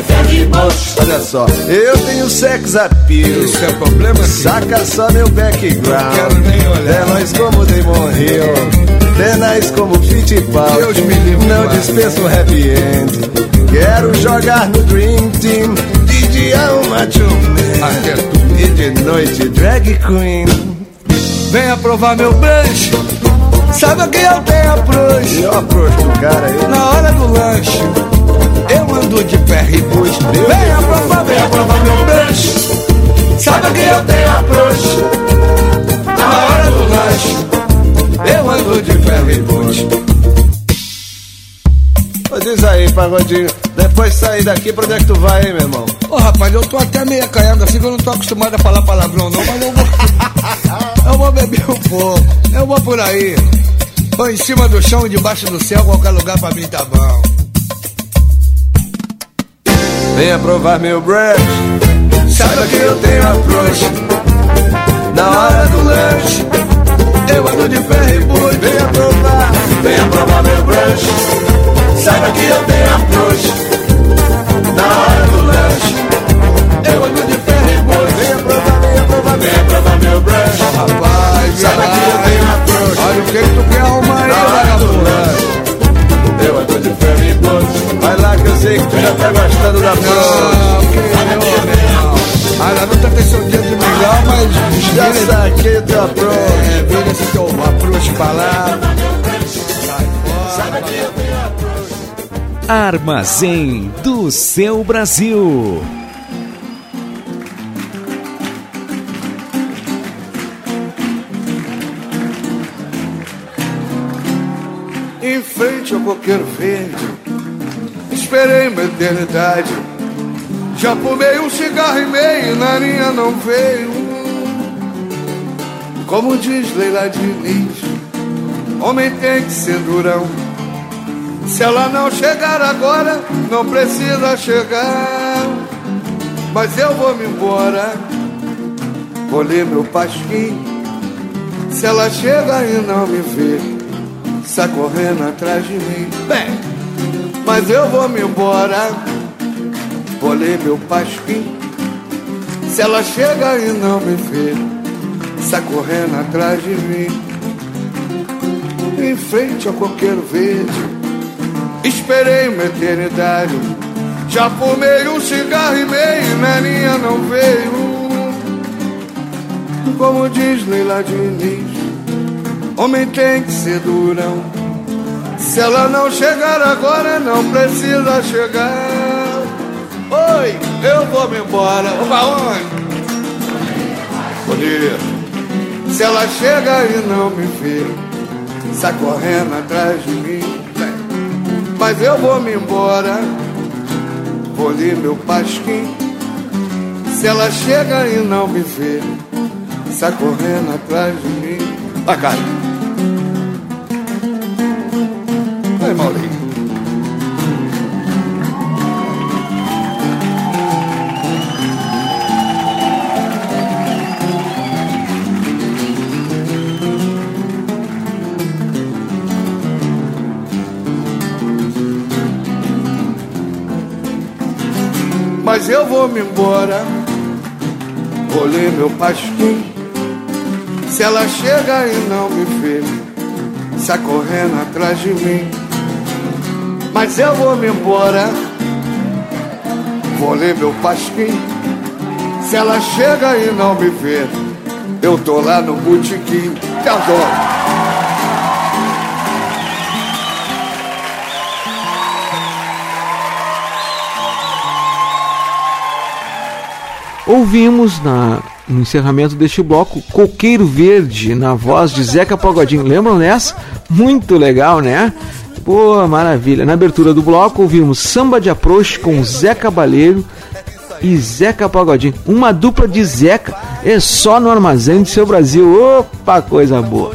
Olha só, eu tenho sex appeal. Isso é problema sim. Saca só meu background. Quero nem olhar. Denais como Damon Hill. Denais como Fittipaldi. Deus me livre, Não pai. dispenso happy end. Quero jogar no Dream Team. DJ Macho Até Man. E de noite, drag queen. Venha provar meu brunch. Sabe que eu tenho approach. E eu approach pro cara aí. Na hora do lanche, eu ando de ferry boot. Venha provar, venha provar meu brunch. Sabe que eu tenho approach. Na hora do lanche, eu ando de ferry boot. Ô, diz aí, pagodinho. Depois de sair daqui, pra onde é que tu vai, hein, meu irmão? Ô rapaz, eu tô até meio caindo assim que eu não tô acostumado a falar palavrão não, mas eu vou. eu vou beber um pouco. Eu vou por aí. Ou em cima do chão, debaixo do céu, qualquer lugar pra mim tá bom. Venha provar meu brunch Saiba que eu tenho approach Na hora do lanche. Eu ando de ferro e boi Venha provar, venha provar meu brunch Saiba que eu tenho approach Na hora do lanche. Eu ando de ferro e boi Venha provar, venha provar, venha provar meu brunch Rapaz, Saiba que eu tenho approach Olha o que tu quer arrumar aí, vagabundo? Sei que tu já tá gostando da prova. que eu, não. Tem seu dia de melhor, mas Já saquei o teu approach. É, vira esse teu approach pra lá. Armazém do seu Brasil. Em frente ao coqueiro verde, esperei uma eternidade. Já fumei um cigarro e meio, na linha não veio. Como diz Leila Diniz, homem tem que ser durão. Se ela não chegar agora, não precisa chegar. Mas eu vou me embora, vou ler meu pasquim. Se ela chega e não me vê, está correndo atrás de mim. Bem, mas eu vou me embora, vou ler meu pasquim. Se ela chega e não me vê, está correndo atrás de mim. Em frente ao coqueiro verde, esperei uma eternidade. Já fumei um cigarro e meio, na linha não veio. Como diz Leila Diniz, homem tem que ser durão. Se ela não chegar agora, não precisa chegar. Oi, eu vou me embora. Vou pra onde? Bonito. Se ela chega e não me vê, sai correndo atrás de mim. Mas eu vou me embora, vou meu pasquim. Se ela chega e não me vê, sai correndo atrás de mim. Vai, cara. Mas eu vou me embora, vou ler meu pasquim. Se ela chega e não me vê, sai correndo atrás de mim. Mas eu vou me embora, vou ler meu pasquim. Se ela chega e não me vê, eu tô lá no botequim. Te Ouvimos na, no encerramento deste bloco Coqueiro Verde, na voz de Zeca Pagodinho. Lembram dessa? Muito legal, né? Pô, maravilha. Na abertura do bloco ouvimos Samba de Approach com Zé Cabaleiro e Zeca Pagodinho. Uma dupla de Zeca é só no armazém do seu Brasil. Opa, coisa boa.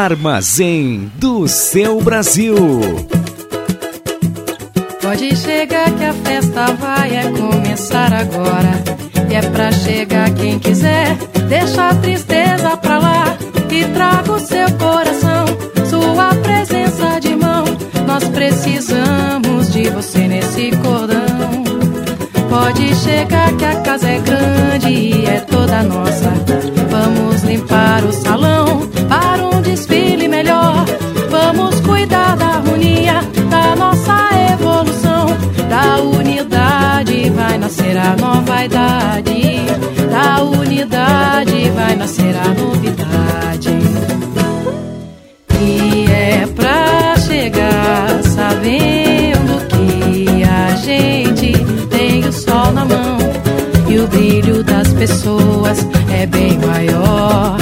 Armazém do seu Brasil. Pode chegar que a festa vai é começar agora. E é pra chegar quem quiser, deixa a tristeza pra lá e traga o seu coração, sua presença de mão. Nós precisamos de você nesse cordão. Pode chegar que a casa é grande e é toda nossa. Vamos limpar o salão nascer a nova idade. Da unidade vai nascer a novidade. E é pra chegar sabendo que a gente tem o sol na mão e o brilho das pessoas é bem maior.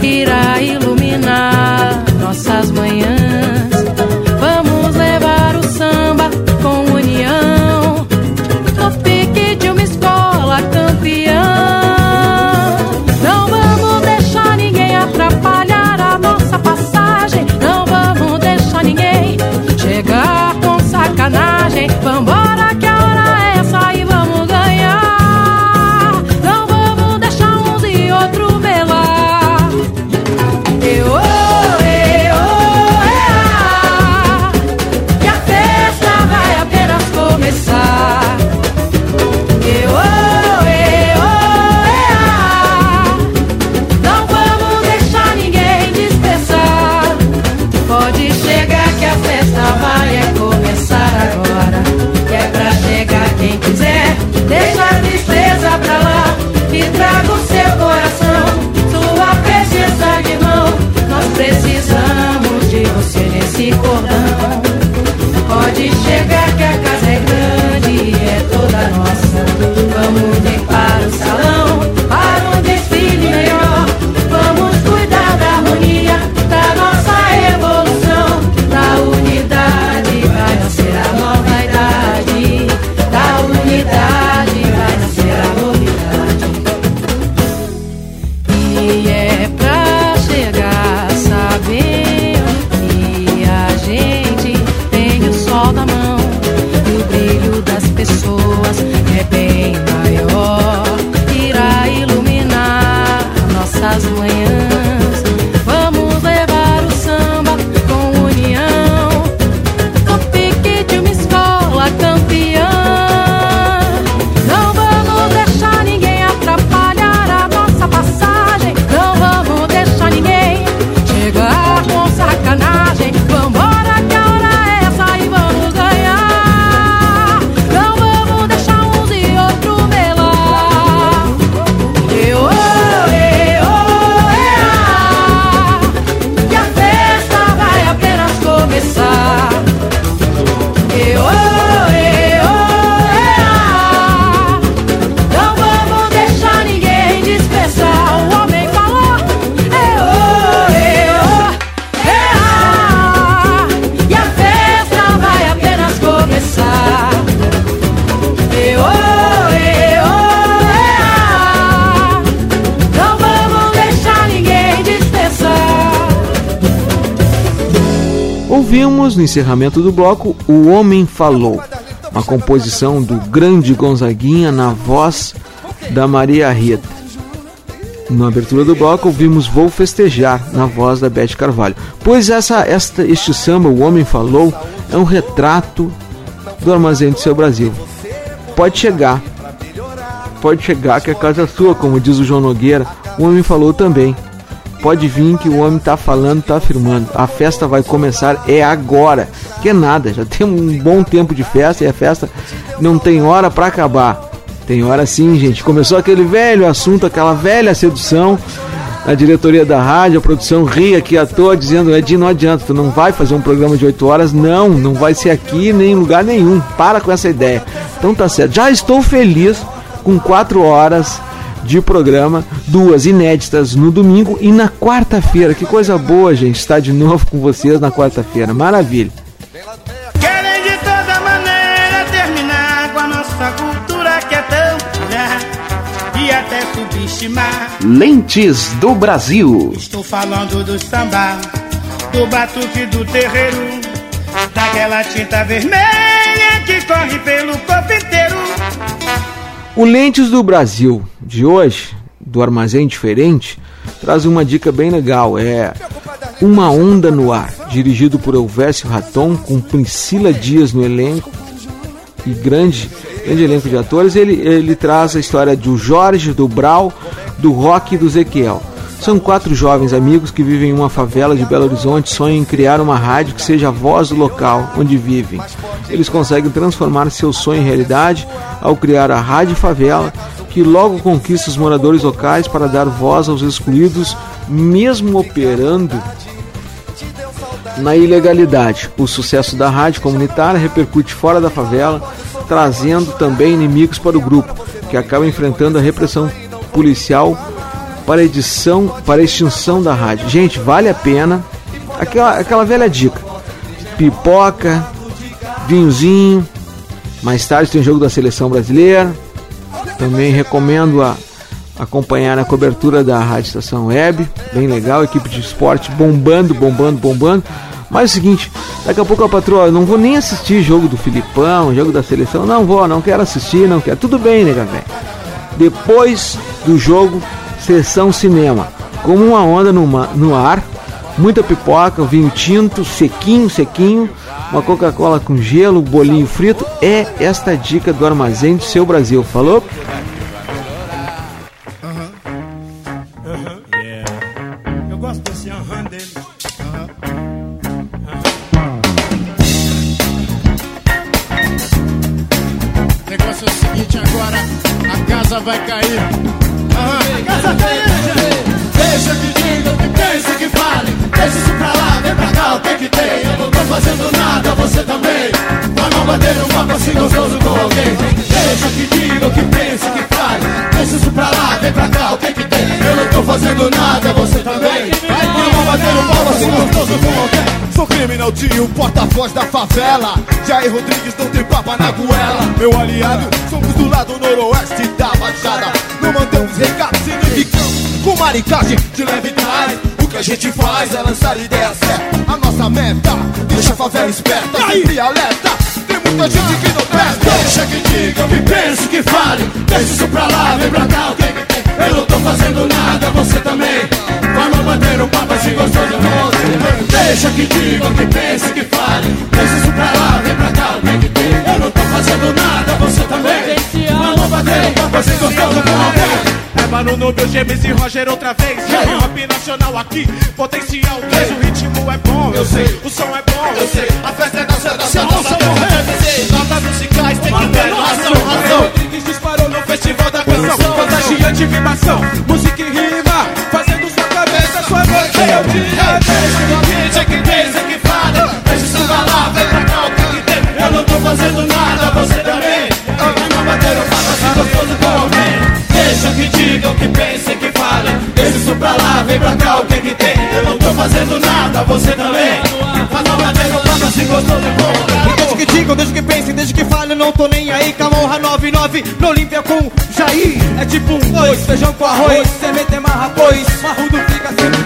Irá iluminar Ouvimos no encerramento do bloco O Homem Falou, uma composição do grande Gonzaguinha na voz da Maria Rita. Na abertura do bloco ouvimos Vou Festejar na voz da Beth Carvalho. Pois essa, esta, este samba, O Homem Falou, é um retrato do armazém do seu Brasil. Pode chegar, pode chegar que a casa é sua, como diz o João Nogueira. O Homem Falou também. Pode vir que o homem tá falando, tá afirmando. A festa vai começar é agora. Que é nada, já tem um bom tempo de festa e a festa não tem hora para acabar. Tem hora sim, gente. Começou aquele velho assunto, aquela velha sedução. A diretoria da rádio, a produção ri aqui à toa, dizendo: Edinho, não adianta, tu não vai fazer um programa de 8 horas. Não, não vai ser aqui nem em lugar nenhum. Para com essa ideia. Então tá certo. Já estou feliz com 4 horas de programa, duas inéditas no domingo e na quarta-feira. Que coisa boa, gente, estar de novo com vocês na quarta-feira. Maravilha. Querem de toda maneira terminar com a nossa cultura que é tão e até subestimar. Lentes do Brasil. Estou falando do samba, do batuque do terreiro, daquela tinta vermelha que corre pelo corpo inteiro. O Lentes do Brasil de hoje, do Armazém Diferente, traz uma dica bem legal. É Uma Onda no Ar, dirigido por Elvésio Raton, com Priscila Dias no elenco e grande, grande elenco de atores. Ele, ele traz a história do Jorge, do Brau, do Rock e do Ezequiel. São quatro jovens amigos que vivem em uma favela de Belo Horizonte sonham em criar uma rádio que seja a voz do local onde vivem. Eles conseguem transformar seu sonho em realidade ao criar a Rádio Favela, que logo conquista os moradores locais para dar voz aos excluídos, mesmo operando na ilegalidade. O sucesso da rádio comunitária repercute fora da favela, trazendo também inimigos para o grupo, que acaba enfrentando a repressão policial para edição, para extinção da rádio. Gente, vale a pena. Aquela, aquela velha dica: pipoca, vinhozinho. Mais tarde tem jogo da seleção brasileira. Também recomendo a acompanhar a cobertura da Rádio Estação Web, bem legal, equipe de esporte bombando, bombando, bombando. Mas é o seguinte, daqui a pouco a patroa, não vou nem assistir jogo do Filipão, jogo da seleção, não vou, não quero assistir, não quero. Tudo bem, nega velho. Depois do jogo, sessão cinema, como uma onda no, no ar, muita pipoca, vinho tinto, sequinho, sequinho, uma Coca-Cola com gelo, bolinho frito. É esta dica do armazém do seu Brasil. Falou? Tio, porta-voz da favela Jair Rodrigues não tem papa na goela. Meu aliado, somos do lado noroeste da Baixada. Não mantemos recados e ficamos com maricagem de leve trás O que a gente faz é lançar ideias certas A nossa meta, deixa a favela esperta Sempre alerta, tem muita gente que não presta. Deixa que diga, que pense, que fale. Deixa isso pra lá, vem pra cá, o que que tem? Eu não tô fazendo nada, você também Vamos bater um papo assim gostoso com você Deixa que diga, que pense, que fale. Deixa isso pra lá, vem pra cá, o que que tem? Eu não tô fazendo nada, você também. Vamos bater um papo assim gostoso com alguém É Mano Nubio, Gêmeos e Roger outra vez. Hip Hop nacional aqui, potencial. 10 O ritmo é bom, eu sei. O som é bom, eu sei. A festa é nossa, nossa, nossa morrer Notas musicais, tem que ter razão, razão. Rodrigues disparou no festival da canção. Contagiante vibração, música e rima fazendo nada, você também? Eu não você um papo assim gostoso com alguém Desde que digam, desde que pensem, desde que falem, não tô nem aí. Camorra 99 no Olímpia com Jair. É tipo um dois, feijão com arroz. Cê meter marra, pois. Marrudo fica sempre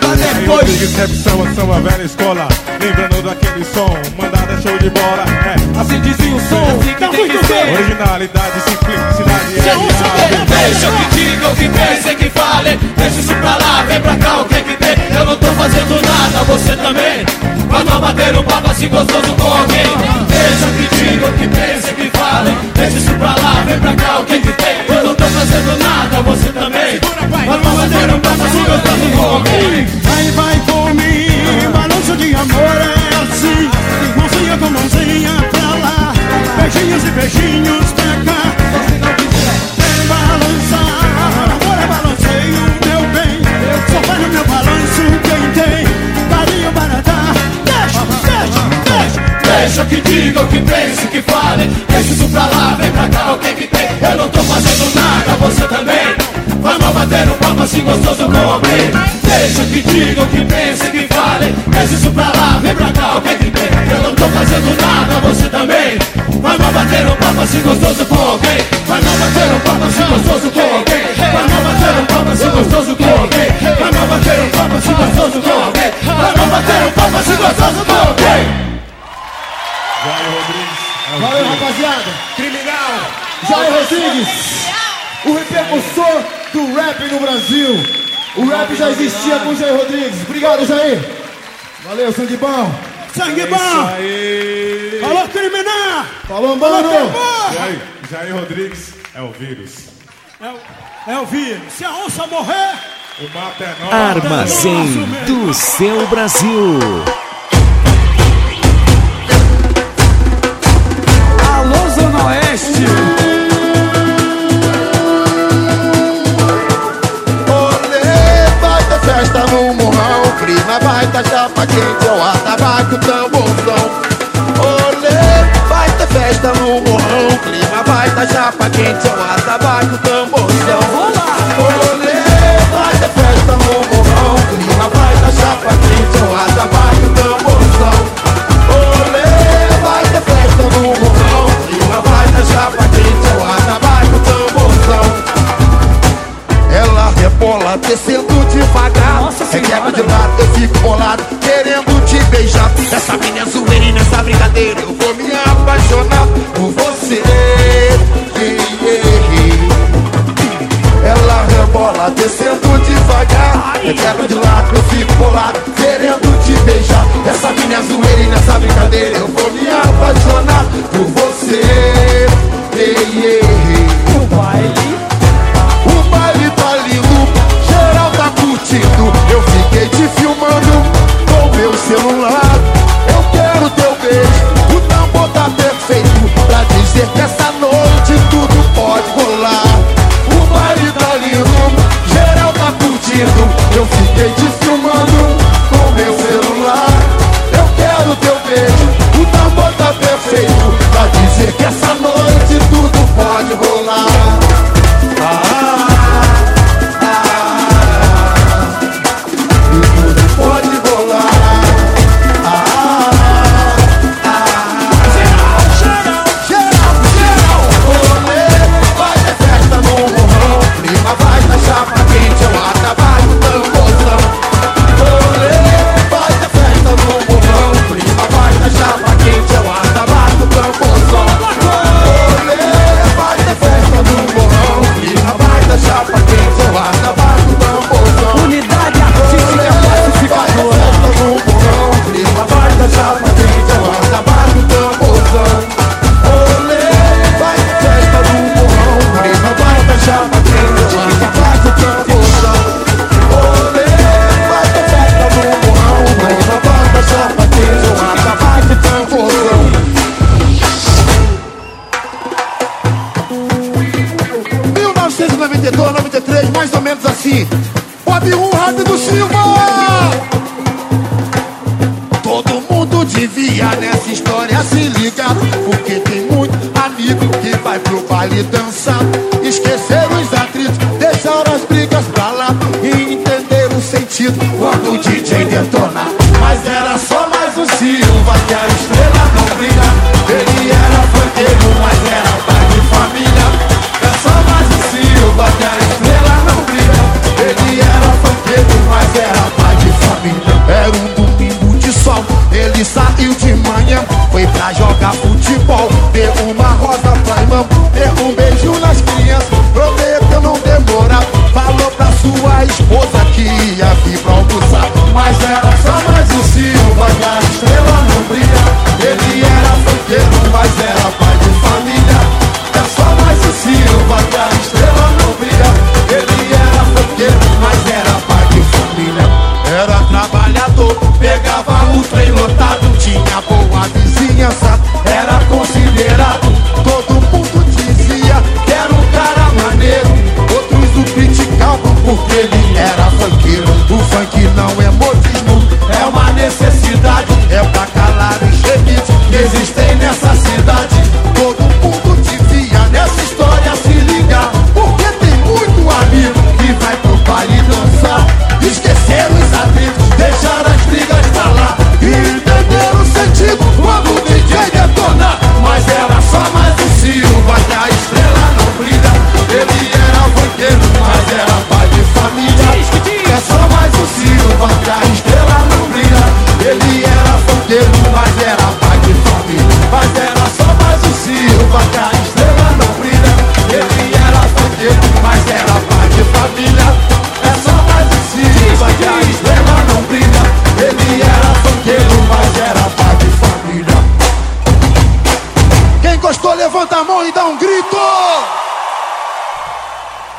depois. Rodrigues repção, a samba velha escola Lembrando daquele som, mandada é show de bola É, assim dizia o som, assim tá muito bem. Originalidade, simplicidade é real. Deixa que digam, que pensem, que falem Deixa isso pra lá, vem pra cá, o que que tem? Eu não tô fazendo nada, você também Vamos bater um papo assim gostoso com alguém Deixa que digam, que pensem, que falem Deixa isso pra lá, vem pra cá, o que que tem? Eu não tô fazendo nada, você também Vamos bater um papo assim gostoso com alguém Vai, vai por mim, balanço de amor é assim Mãozinha com mãozinha pra lá Beijinhos e beijinhos pra cá Vem balançar, amor é balanceio, meu bem Só faz no meu balanço quem tem Carinho para dar Deixa, deixa, deixa Deixa que digam, que pensem, que falem Deixa isso pra lá, vem pra cá, o que que tem? Eu não tô fazendo nada, você também se gostoso com alguém Deixa que digam, que pensem, que fale. Deixa isso pra lá, vem pra cá, o que é que tem? Eu não tô fazendo nada, você também. Vai não bater um papo assim gostoso com alguém. Vai não bater um papo assim gostoso com alguém. Vai não bater um papo assim gostoso com alguém. Vai não bater um papo assim gostoso com alguém. Vai não bater um papo assim gostoso com alguém. Valeu, Rodrigues. Valeu, rapaziada. Criminal. Jair Rodrigues o repercussor do rap no Brasil. O rap já existia com o Jair Rodrigues. Obrigado, Jair. Valeu, sangue bom. Sangue bom. É Falou, criminal. Falou, mano. Jair, Jair Rodrigues é o vírus. É o, é o vírus. Se a onça morrer... O mato é nosso. Armazém é do seu Brasil. Alô, Zona Oeste. pra quem é coa tabaco, tamborzão. Olê, vai ter festa no morrão. Clima vai da chapa quente, coa é tabaco, tamborzão. Olê, vai ter festa no morrão. Clima vai da chapa quente, coa é tabaco, tamborzão. Olê, vai ter festa no morrão. Clima vai da chapa quente, coa tabaco, tamborzão. Ela rebola, descendo devagar. Nossa, é quebra de lado, eu fico bolado essa minha zoeira nessa brincadeira Eu vou me apaixonar por você. Ela rebola descendo devagar. Eu quero de lado, eu fico bolado Querendo te beijar. Essa minha zoeira nessa brincadeira Eu vou me apaixonar por você. eu fiquei de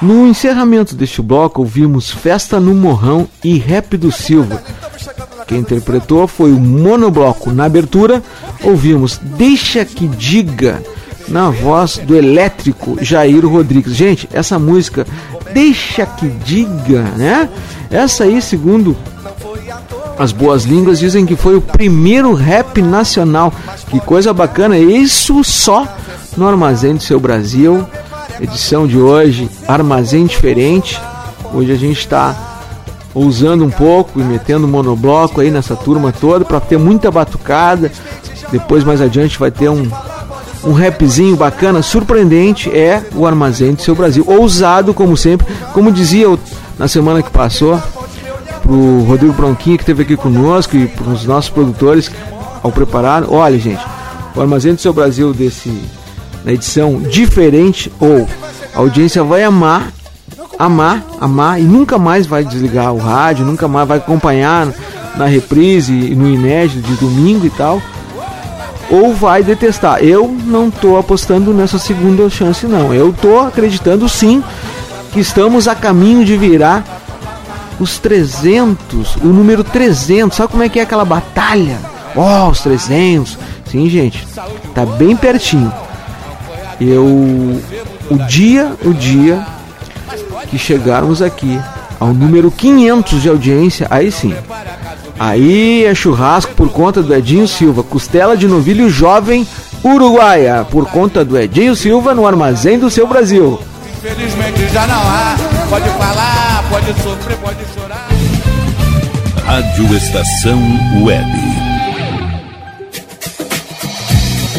No encerramento deste bloco, ouvimos Festa no Morrão e Rap do Silva. Quem interpretou foi o Monobloco. Na abertura, ouvimos Deixa que Diga, na voz do elétrico Jair Rodrigues. Gente, essa música, Deixa que Diga, né? Essa aí, segundo as boas línguas, dizem que foi o primeiro rap nacional. Que coisa bacana, isso só no Armazém do Seu Brasil edição de hoje, Armazém Diferente. Hoje a gente está ousando um pouco e metendo monobloco aí nessa turma toda para ter muita batucada. Depois mais adiante vai ter um um rapzinho bacana, surpreendente é o Armazém do Seu Brasil. Ousado como sempre, como dizia na semana que passou pro Rodrigo Bronquinho que esteve aqui conosco e para os nossos produtores ao preparar. Olha, gente, o Armazém do Seu Brasil desse na edição diferente ou a audiência vai amar, amar, amar e nunca mais vai desligar o rádio, nunca mais vai acompanhar na reprise no inédito de domingo e tal, ou vai detestar. Eu não estou apostando nessa segunda chance não. Eu estou acreditando sim que estamos a caminho de virar os 300, o número 300. Sabe como é que é aquela batalha? Ó, oh, os 300. Sim, gente. Tá bem pertinho. Eu o dia, o dia que chegarmos aqui ao número 500 de audiência, aí sim. Aí é churrasco por conta do Edinho Silva, costela de novilho jovem uruguaia, por conta do Edinho Silva no armazém do seu Brasil. Infelizmente já não há, pode falar, pode sofrer, pode chorar. Rádio Estação Web.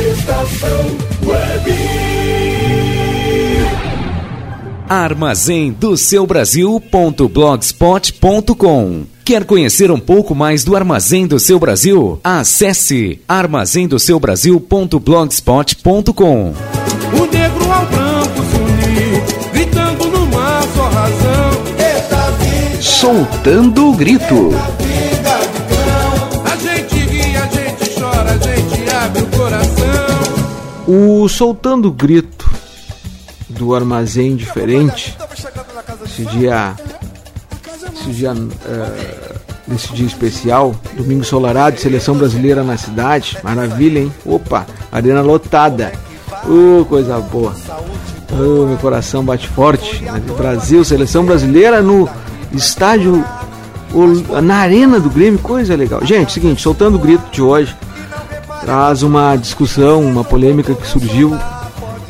Estação Web. Armazém do seu Brasil.blogspot.com Quer conhecer um pouco mais do Armazém do Seu Brasil? Acesse armazendoseubrasil.blogspot.com O negro ao branco se unir, gritando numa só razão. Eita vida, Soltando o grito. O Soltando Grito do Armazém Diferente, esse dia, esse dia, nesse dia especial, domingo ensolarado, seleção brasileira na cidade, maravilha, hein? Opa, arena lotada, uh, coisa boa, uh, meu coração bate forte, Brasil, seleção brasileira no estádio, na arena do Grêmio, coisa legal. Gente, seguinte, Soltando o Grito de hoje, traz uma discussão, uma polêmica que surgiu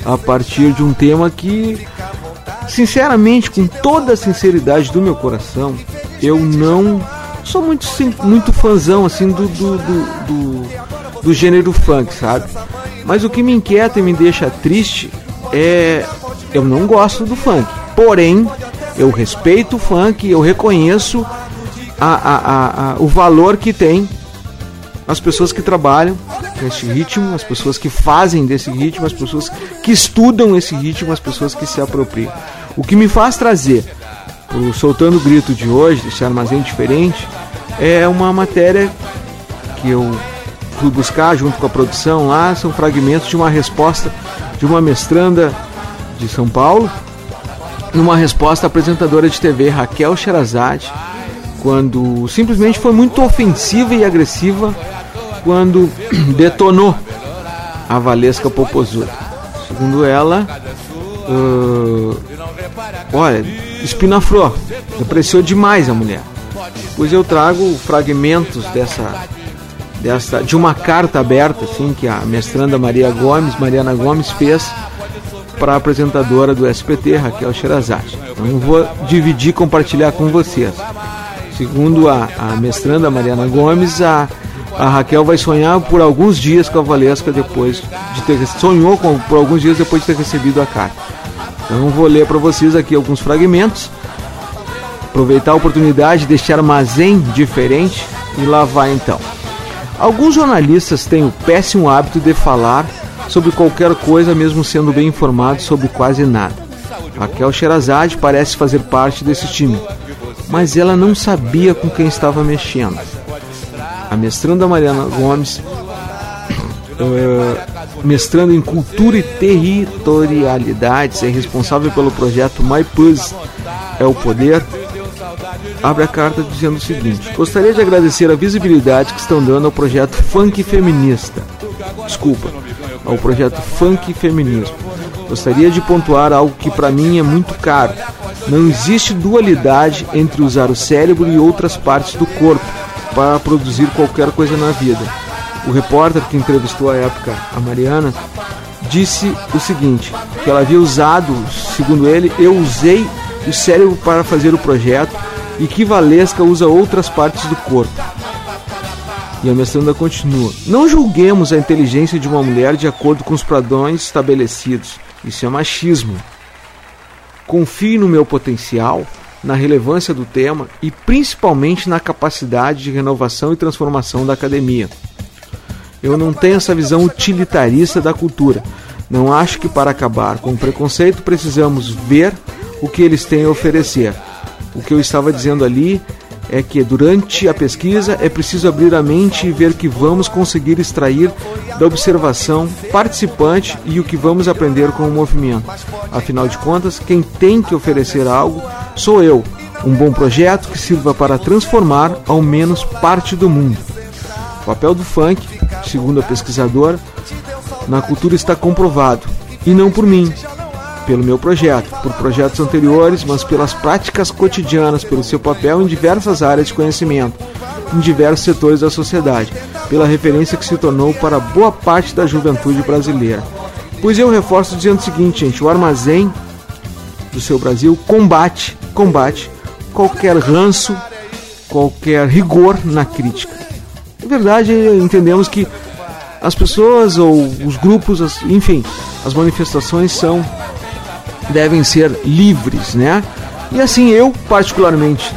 a partir de um tema que, sinceramente, com toda a sinceridade do meu coração, eu não sou muito, muito fãzão assim do, do, do, do, do gênero funk, sabe? Mas o que me inquieta e me deixa triste é eu não gosto do funk. Porém, eu respeito o funk, eu reconheço a, a, a, o valor que tem as pessoas que trabalham nesse ritmo, as pessoas que fazem desse ritmo, as pessoas que estudam esse ritmo, as pessoas que se apropriam. O que me faz trazer o Soltando o Grito de hoje, desse armazém diferente, é uma matéria que eu fui buscar junto com a produção lá, são fragmentos de uma resposta de uma mestranda de São Paulo, numa resposta apresentadora de TV Raquel Sherazade, quando simplesmente foi muito ofensiva e agressiva quando detonou a Valesca Popozuda. Segundo ela, uh, olha, espinafrou, apreciou demais a mulher. Pois eu trago fragmentos dessa, dessa de uma carta aberta assim que a mestranda Maria Gomes, Mariana Gomes fez para a apresentadora do SPT, Raquel Sherazade. Então eu vou dividir compartilhar com vocês. Segundo a, a mestranda Mariana Gomes, a, a Raquel vai sonhar por alguns dias com a Valesca depois de ter sonhou com, por alguns dias depois de ter recebido a carta. Então vou ler para vocês aqui alguns fragmentos, aproveitar a oportunidade deste armazém diferente e lá vai então. Alguns jornalistas têm o péssimo hábito de falar sobre qualquer coisa, mesmo sendo bem informados sobre quase nada. Raquel Sherazade parece fazer parte desse time, mas ela não sabia com quem estava mexendo. A mestranda Mariana Gomes, eh, mestrando em cultura e territorialidades, é responsável pelo projeto My Pus é o Poder, abre a carta dizendo o seguinte: Gostaria de agradecer a visibilidade que estão dando ao projeto Funk Feminista. Desculpa, ao projeto Funk Feminismo. Gostaria de pontuar algo que para mim é muito caro. Não existe dualidade entre usar o cérebro e outras partes do corpo para produzir qualquer coisa na vida. O repórter que entrevistou à época a Mariana disse o seguinte: que ela havia usado, segundo ele, eu usei o cérebro para fazer o projeto e que Valesca usa outras partes do corpo. E a mestranda continua: Não julguemos a inteligência de uma mulher de acordo com os padrões estabelecidos. Isso é machismo. Confie no meu potencial, na relevância do tema e principalmente na capacidade de renovação e transformação da academia. Eu não tenho essa visão utilitarista da cultura. Não acho que para acabar com o preconceito precisamos ver o que eles têm a oferecer. O que eu estava dizendo ali é que durante a pesquisa é preciso abrir a mente e ver o que vamos conseguir extrair da observação participante e o que vamos aprender com o movimento. Afinal de contas, quem tem que oferecer algo sou eu, um bom projeto que sirva para transformar ao menos parte do mundo. O papel do funk, segundo a pesquisadora, na cultura está comprovado, e não por mim, pelo meu projeto, por projetos anteriores, mas pelas práticas cotidianas, pelo seu papel em diversas áreas de conhecimento, em diversos setores da sociedade, pela referência que se tornou para boa parte da juventude brasileira. Pois eu reforço dizendo o seguinte, gente, o armazém do seu Brasil combate, combate qualquer ranço, qualquer rigor na crítica. Na verdade, entendemos que as pessoas ou os grupos, enfim, as manifestações são devem ser livres, né? E assim eu particularmente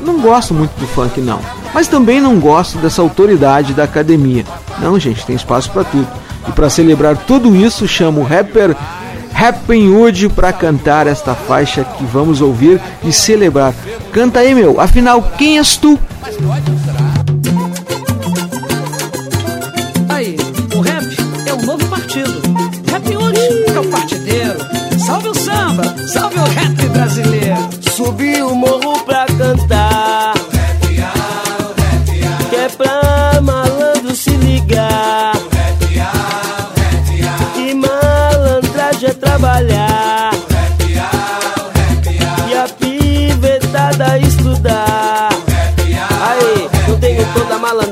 não gosto muito do funk não, mas também não gosto dessa autoridade da academia. Não, gente, tem espaço para tudo. E para celebrar tudo isso, chamo o rapper Happy Wood para cantar esta faixa que vamos ouvir e celebrar. Canta aí, meu. Afinal, quem és tu? Aí, o rap é um novo partido. Happy Wood é o partideiro. Salve o samba, salve o rap brasileiro. Subi o morro pra cantar.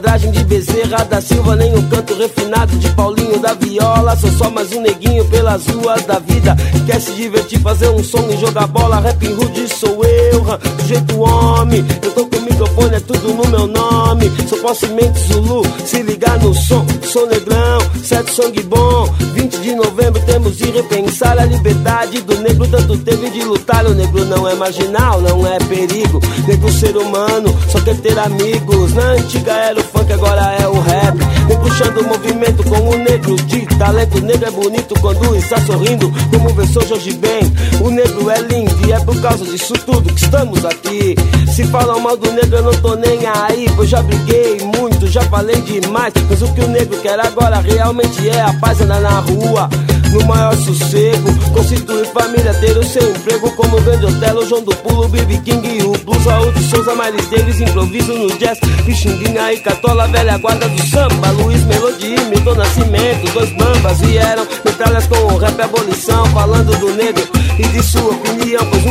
Malandragem de Bezerra da Silva, nem o canto refinado de Paulinho da Viola. Sou só mais um neguinho pelas ruas da vida. Quer se divertir, fazer um som e jogar bola. Rap rude sou eu, do jeito homem. Eu tô com o microfone, é tudo no meu nome. Sou possemente Zulu, se ligar no som. Sou negrão, certo sangue bom. 20 de novembro temos de repensar a liberdade do negro. Tanto teve de lutar. O negro não é marginal, não é perigo. Negro ser humano, só quer ter amigos. Na antiga era o funk, agora é o rap. Vem puxando o movimento com o negro de talento. O negro é bonito quando está sorrindo, como versou Jorge Ben. O negro é lindo e é por causa disso tudo que estamos aqui. Se falam mal do negro, eu não tô nem aí. Pois já briguei muito, já falei demais. Mas o que o negro quer agora realmente é a paz andar na rua. No maior sossego, constituir família, ter o seu emprego como grande Otelo, João do Pulo, BB King e o Blues, Raul de Souza, Miles Davis, improviso no jazz, Pixinguinha e Catola, velha guarda do samba, Luiz Melodia, Milton Nascimento, dois bambas vieram, metralhas com o rap abolição, falando do negro e de sua opinião, pois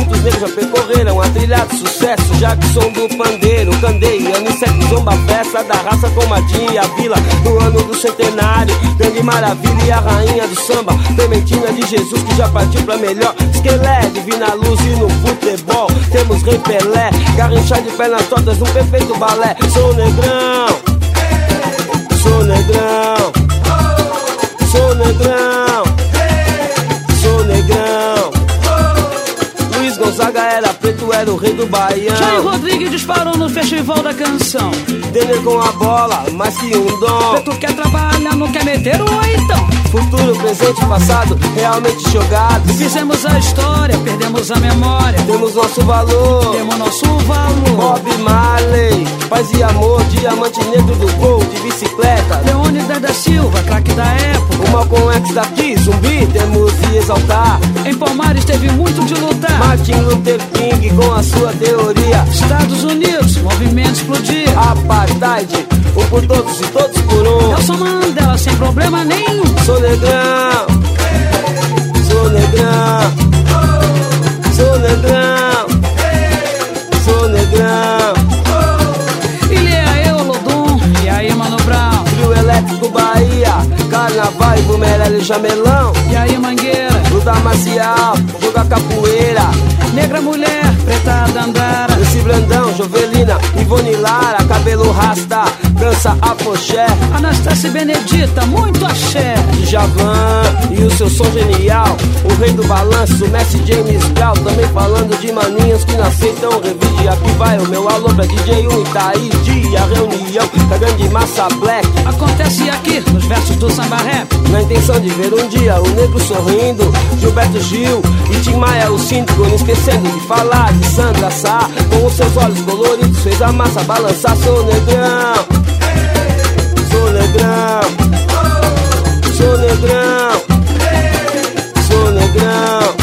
já percorreram a trilha de sucesso, já que do pandeiro, candeia, Unicef, zomba, festa da raça, comadinha, a vila, no ano do centenário, grande maravilha e a rainha do samba, Clementina de Jesus que já partiu pra melhor, esquelé, divina luz e no futebol, temos rei Pelé, garrinchar de pernas tortas num perfeito balé, sou negrão, sou negrão, preto, era o rei do Baião. Jair Rodrigues disparou no festival da canção. Dele com a bola, mais que um dom. Preto quer trabalhar, não quer meter o então. Futuro, presente e passado, realmente jogados. Fizemos a história, perdemos a memória. Temos nosso valor, temos nosso valor. Bob Marley, paz e amor, diamante negro do gol, de bicicleta. Leônidas da Silva, craque da época. O Malcolm X daqui, zumbi, temos de exaltar. Em Palmares teve muito de lutar. Martin Luther King com a sua teoria. Estados Unidos, movimento explodir. Apartheid, um por todos e todos por um. Nelson Mandela sem problema nenhum. Sou negrão, sou negrão, sou negrão, sou negrão. Ilha é eu, Lodum, e aí, Mano Brown. Trio Elétrico Bahia, Carnaval e Bumerel e Jamelão. E aí, Mangueira. Luta marcial, joga capoeira. Negra mulher, preta dandara. Esse Brandão, Jovelina, Ivone Lara, cabelo rasta, dança afoxé. Anastácia Benedita, muito axé. Javan e o seu som genial. O rei do balanço, o Messi James Brown. Também falando de maninhos que não aceitam revide. Aqui vai o meu alô pra DJ 1 Itaí. Dia, reunião da grande massa black. Acontece aqui nos versos do samba rap. Na intenção de ver um dia o negro sorrindo. Gilberto Gil e Tim Maia, o síndico. Não esquecendo de falar de Sandra Sá. Com os seus olhos coloridos, fez a massa balançar. Sou negrão, negrão, sou negrão, sou negrão.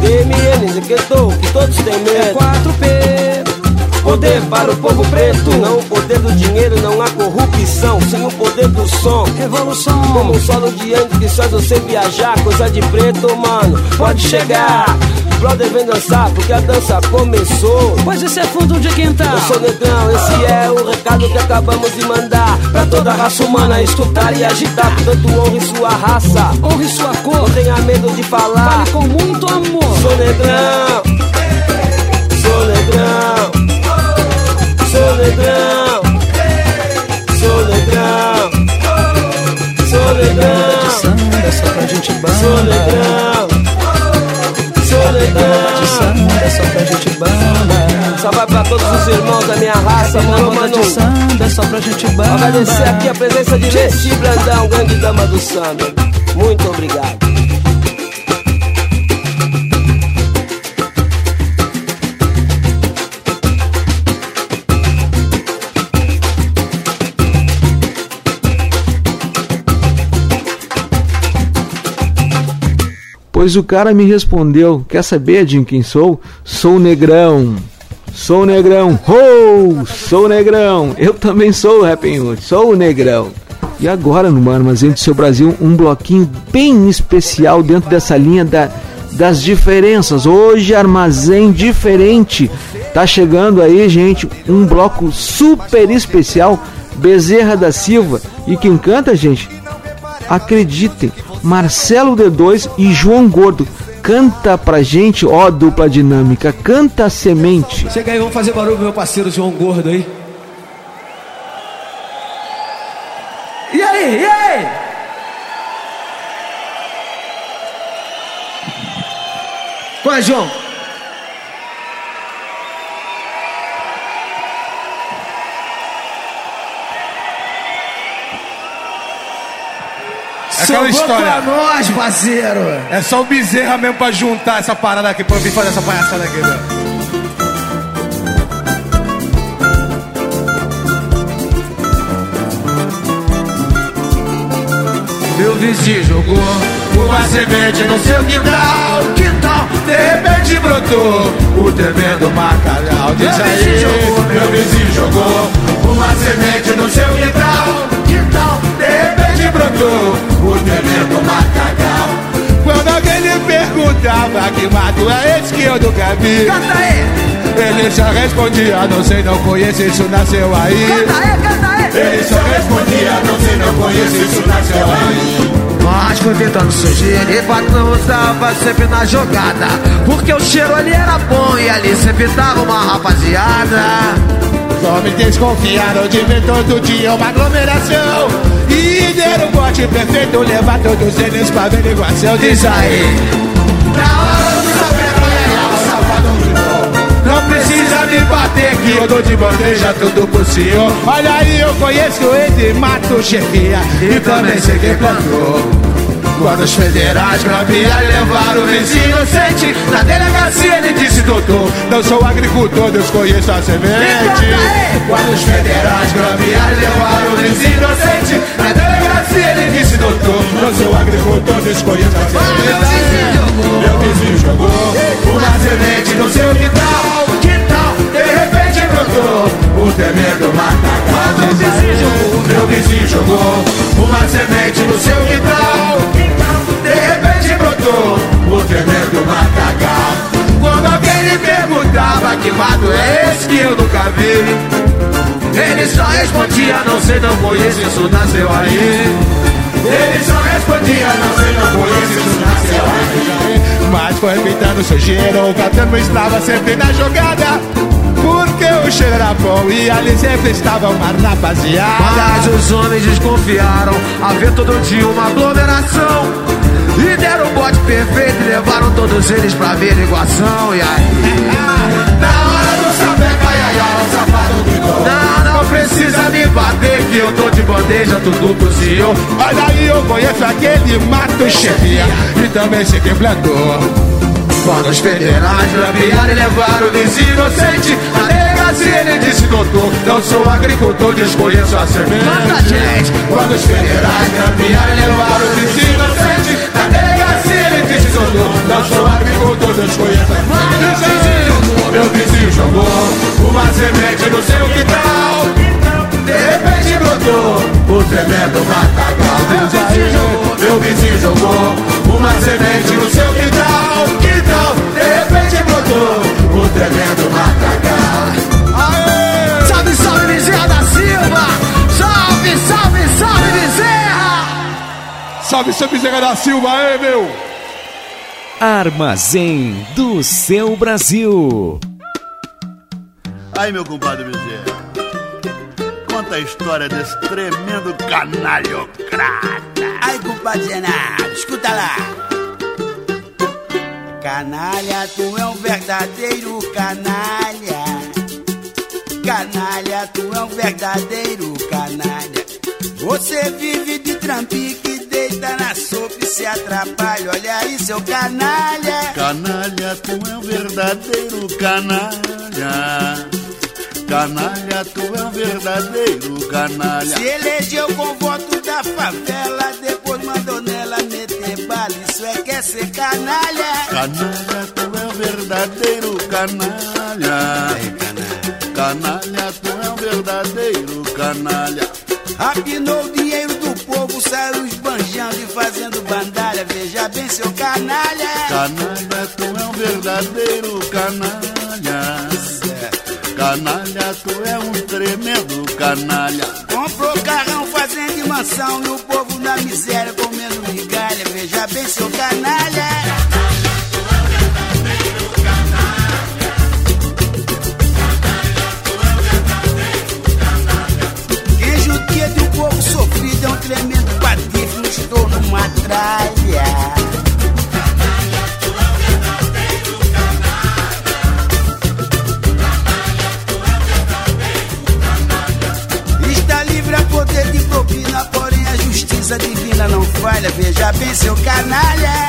DMN, que todos têm medo. É 4P. Poder para o povo preto. Não o poder do dinheiro, não há corrupção. Sim o poder do som. Revolução. Como um solo de antes que faz você viajar. Coisa de preto, mano. Pode chegar. Brother vem dançar porque a dança começou. Pois esse é fundo de quintal. Eu sou negrão, esse é o recado que acabamos de mandar. Pra toda a raça humana escutar e agitar. Portanto, honre sua raça. Honre sua cor. Não tenha medo de falar. Fale com muito amor. Sou negrão. Sou negrão. Sou negrão. Sou negrão. Sou negrão. Samba só pra gente banda. Sou negrão. Sou negrão. Samba só pra gente banda. Só vai pra todos os irmãos da minha raça, mano, mano. samba só pra gente banda. Agradecer aqui a presença de Leci Brandão, grande dama do samba. Muito obrigado. Pois o cara me respondeu: Quer saber, Jim, quem sou? Sou negrão. Sou negrão. Oh, sou negrão. Eu também sou o Happy Hood. Sou negrão. E agora, no Armazém do Seu Brasil, um bloquinho bem especial dentro dessa linha da, das diferenças. Hoje, armazém diferente. Tá chegando aí, gente, um bloco super especial. Bezerra da Silva. E quem canta, gente? Acreditem, Marcelo D2 e João Gordo. Canta pra gente, ó, dupla dinâmica. Canta semente. Chega aí, vamos fazer barulho meu parceiro João Gordo aí. E aí, e aí? Vai, João. Aquela história. pra nós, parceiro. É só o Bezerra mesmo pra juntar essa parada aqui, pra eu vir fazer essa palhaçada aqui, velho. Meu vizinho jogou uma semente no seu quintal, quintal, de repente brotou o tremendo macarrão. Diz aí, meu vizinho jogou uma semente no seu quintal, repente brotou o tremendo macarrão. Quando alguém lhe perguntava que mato é esse que eu nunca vi. Canta aí! Ele só respondia, não sei, não conheço, isso nasceu aí. Canta aí, canta aí! Ele só respondia, não sei, não conheço, isso nasceu aí. Mas foi tentando sujeira e patrão estava sempre na jogada Porque o cheiro ali era bom e ali sempre tava uma rapaziada Só me desconfiaram de ver todo dia uma aglomeração. E deram o bote perfeito, levar todos eles pra averiguação Diz aí Na hora do saber o safado gritou Não precisa me bater que eu dou de bandeja tudo pro senhor. Olha aí, eu conheço ele, mato chefia E também sei quem plantou quando os federais graviaram levaram o ex inocente. Na delegacia ele disse doutor Não sou agricultor, desconheço a semente. Quando os federais graviaram levaram o ex inocente. Na delegacia ele disse doutor Não sou agricultor, desconheço a semente. Meu vizinho jogou uma semente no seu quintal. Quintal, de repente brotou o tremendo matagal Meu vizinho jogou, meu vizinho jogou uma semente no seu quintal. De repente brotou. O tremendo matagal Quando alguém lhe perguntava que mato é esse que eu nunca vi. Ele só respondia, não sei, não conheço, isso nasceu aí. Ele só respondia, não sei, não conheço, isso nasceu aí. Mas foi pintando sujeira, o Catano estava sempre na jogada o cheiro era bom e ali sempre estava uma rapaziada. Mas os homens desconfiaram a ver todo dia uma aglomeração. E deram o bote perfeito e levaram todos eles pra averiguação. E aí, na hora do saber caiaiá, o safado gritou. Não, não precisa me bater que eu tô de bandeja, tudo pro senhor Olha aí, eu conheço aquele mato chefia E também sei quem plantou. Quando os federais graviaram e levaram o vizinho inocente Na delegacia ele disse doutor Não sou agricultor, desconheço a semente. Gente. Quando os federais e levaram o vizinho inocente Na delegacia ele disse doutor Não sou agricultor, desconheço a semente. Meu vizinho jogou uma Uma semente no seu quintal. De repente brotou O tremendo matagal. Meu vizinho jogou, meu vizinho jogou Uma semente no seu quintal. Quintal, de repente brotou O tremendo matagal Silva! Salve, salve, salve, Bezerra! Salve, seu Bezerra da Silva, aí, meu! Armazém do seu Brasil. Aí, meu compadre Bezerra, conta a história desse tremendo canalhocrata. Aí, compadre Zenardo, escuta lá. Canalha, tu é um verdadeiro canalha. Canalha, tu é um verdadeiro canalha. Você vive de trampique, deita na sopa e se atrapalha. Olha aí, seu canalha. Canalha, tu é um verdadeiro canalha. Canalha, tu é um verdadeiro canalha. Se elegeu com voto da favela, depois mandou nela meter bala. Isso é quer ser canalha. Canalha, tu é um verdadeiro canalha. Canalha, tu é um verdadeiro canalha. Rapinou o dinheiro do povo, saiu esbanjando e fazendo bandalha. Veja bem, seu canalha. Canalha, tu é um verdadeiro canalha. Canalha, tu é um tremendo canalha. Comprou carrão, fazenda e mansão e o povo na miséria comendo migalha. Veja bem, seu canalha. Estou numa tralha. Está livre a poder de propina, porém a justiça divina não falha. Veja bem, seu canalha.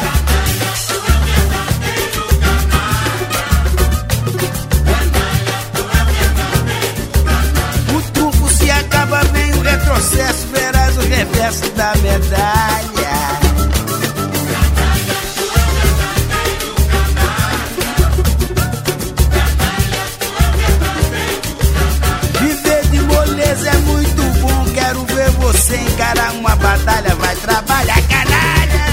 O trunfo se acaba, vem o retrocesso, verás o reverso da medalha. Você encarar uma batalha. Vai trabalhar, canalha.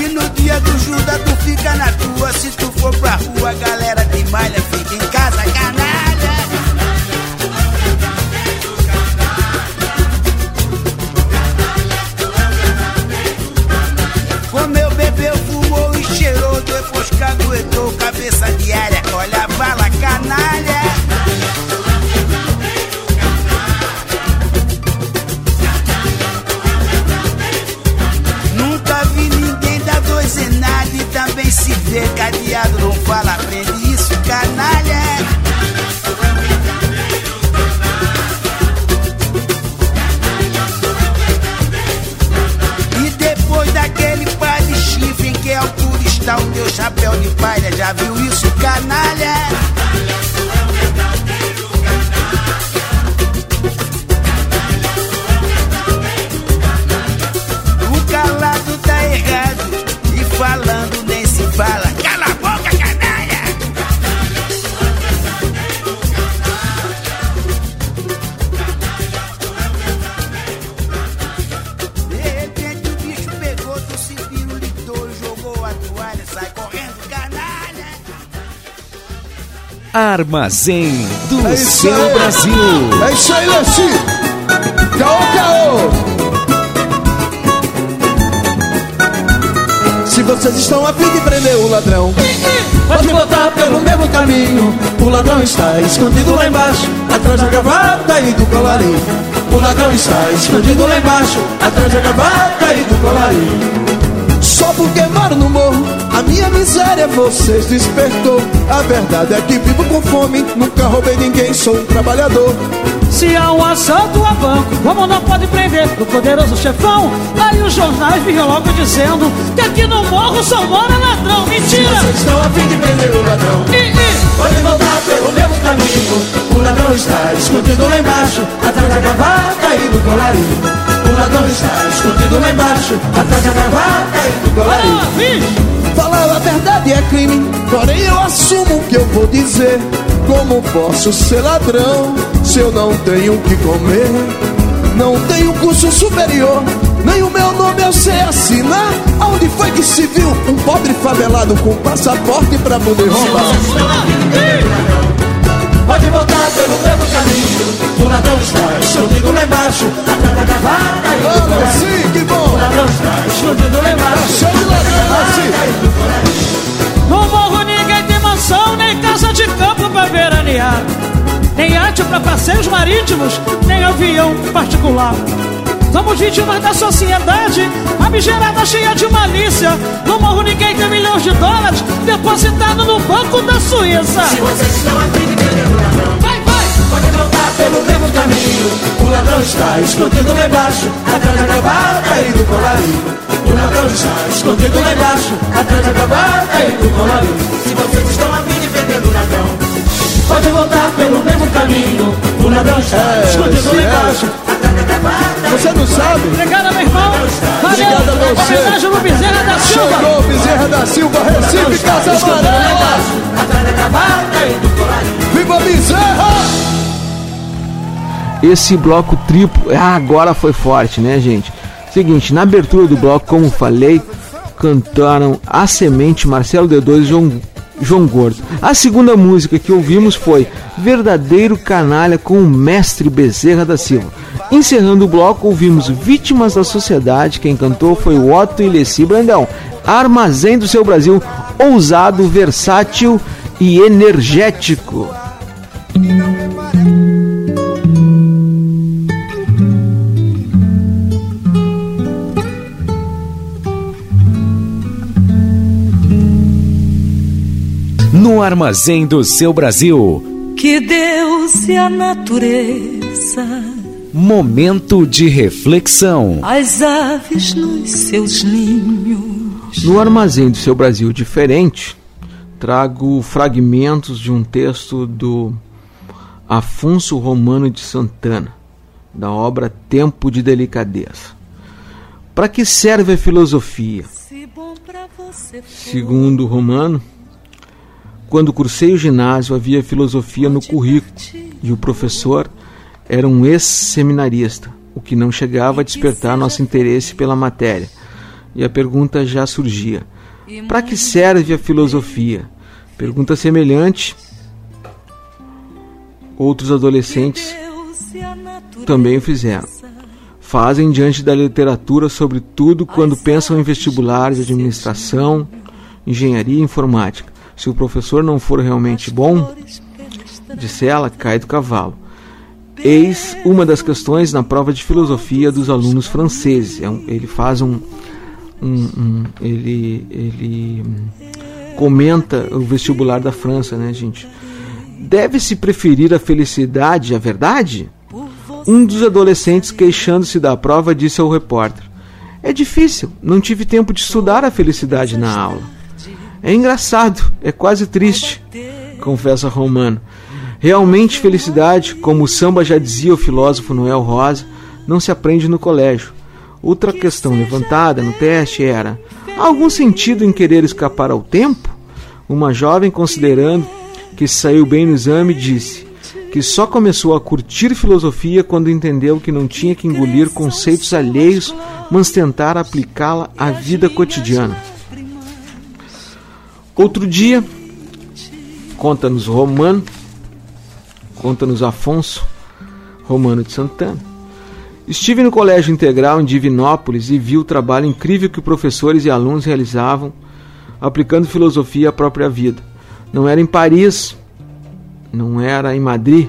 E no dia do Judas tu fica na tua. Se tu for pra rua, galera te malha. Cadeado. Não fala, aprende isso, canalha. E depois daquele par de chifre em que altura está o teu chapéu de palha, já viu isso, canalha? Armazém do É seu aí. Brasil. É isso aí, Leci! Caô, caô! Se vocês estão a fim de prender o ladrão, pode botar pelo mesmo caminho. O ladrão está escondido lá embaixo, atrás da gravata e do colarinho. O ladrão está escondido lá embaixo, atrás da gravata e do colarinho. Só porque moro no morro, minha miséria vocês despertou. A verdade é que vivo com fome, nunca roubei ninguém, sou um trabalhador. Se há um assalto a banco, como não pode prender o poderoso chefão? Aí os jornais vinham logo dizendo que aqui no morro só mora ladrão. Mentira! Se vocês estão a fim de prender o ladrão, podem voltar pelo mesmo caminho. O ladrão está escondido lá embaixo, atrás da gravata e do colarinho. O ladrão está escondido lá embaixo, atrás da gravata e do colarinho. Falar a verdade é crime, porém eu assumo o que eu vou dizer. Como posso ser ladrão se eu não tenho o que comer? Não tenho curso superior, nem o meu nome eu sei assinar. Aonde foi que se viu um pobre favelado com passaporte pra poder roubar? Pode voltar pelo mesmo caminho O ladrão está escondido lá embaixo Atrás da gravata e do colarinho. sim, que bom! O ladrão está escondido lá embaixo Cheio de ladrão, assim No morro ninguém tem mansão, nem casa de campo pra veranear. Nem arte pra passeios marítimos, nem avião particular. Somos vítimas da sociedade, abgerada cheia de malícia. No morro ninguém tem milhões de dólares depositado no banco da Suíça. Se vocês estão aqui de querer o ladrão. Vai, vai! Pode voltar pelo mesmo caminho. O ladrão está escondido lá embaixo. Atrás da gravata e do colarinho O ladrão está escondido lá embaixo. Atrás da gravata e do colarinho Se vocês estão a fim de vender o ladrão. Pode voltar pelo mesmo caminho. O ladrão está É, escondido lá é. embaixo. Atrás da gravata Você não sabe? Obrigado, meu irmão. Obrigado a Valeu. você. Homenagem no Bezerra da Silva. Chegou Bezerra da Silva, Recife, Casa Amarela! Viva Bezerra! Esse bloco triplo, ah, agora foi forte, né, gente? Seguinte, na abertura do bloco, como falei, cantaram A Semente, Marcelo D2 e João, João Gordo. A segunda música que ouvimos foi Verdadeiro Canalha com o Mestre Bezerra da Silva. Encerrando o bloco, ouvimos Vítimas da Sociedade. Quem cantou foi o Otto e Leci Brandão. Armazém do seu Brasil, ousado, versátil e energético. No armazém do seu Brasil, Que Deus e a natureza, momento de reflexão. as aves nos seus ninhos. No armazém do seu Brasil diferente, trago fragmentos de um texto do Afonso Romano de Santana, da obra Tempo de Delicadeza. Para que serve a filosofia? Segundo Romano, quando cursei o ginásio havia filosofia no currículo e o professor era um ex-seminarista, o que não chegava a despertar nosso interesse pela matéria. E a pergunta já surgia: para que serve a filosofia? Pergunta semelhante. Outros adolescentes também o fizeram. Fazem diante da literatura, sobretudo quando pensam em vestibulares de administração, engenharia e informática. Se o professor não for realmente bom, disse ela, cai do cavalo. Eis uma das questões na prova de filosofia dos alunos franceses. É ele faz um, um- um- ele, ele comenta o vestibular da França, né, gente? Deve-se preferir a felicidade à verdade? Um dos adolescentes, queixando-se da prova, disse ao repórter: É difícil, não tive tempo de estudar a felicidade na aula. É engraçado, é quase triste, confessa Romano. Realmente, felicidade, como o samba já dizia o filósofo Noel Rosa, não se aprende no colégio. Outra questão levantada no teste era: há algum sentido em querer escapar ao tempo? Uma jovem, considerando que saiu bem no exame, disse que só começou a curtir filosofia quando entendeu que não tinha que engolir conceitos alheios, mas tentar aplicá-la à vida cotidiana. Outro dia, conta-nos Romano, conta-nos Afonso Romano de Santana. Estive no Colégio Integral em Divinópolis e vi o trabalho incrível que professores e alunos realizavam aplicando filosofia à própria vida. Não era em Paris, não era em Madrid,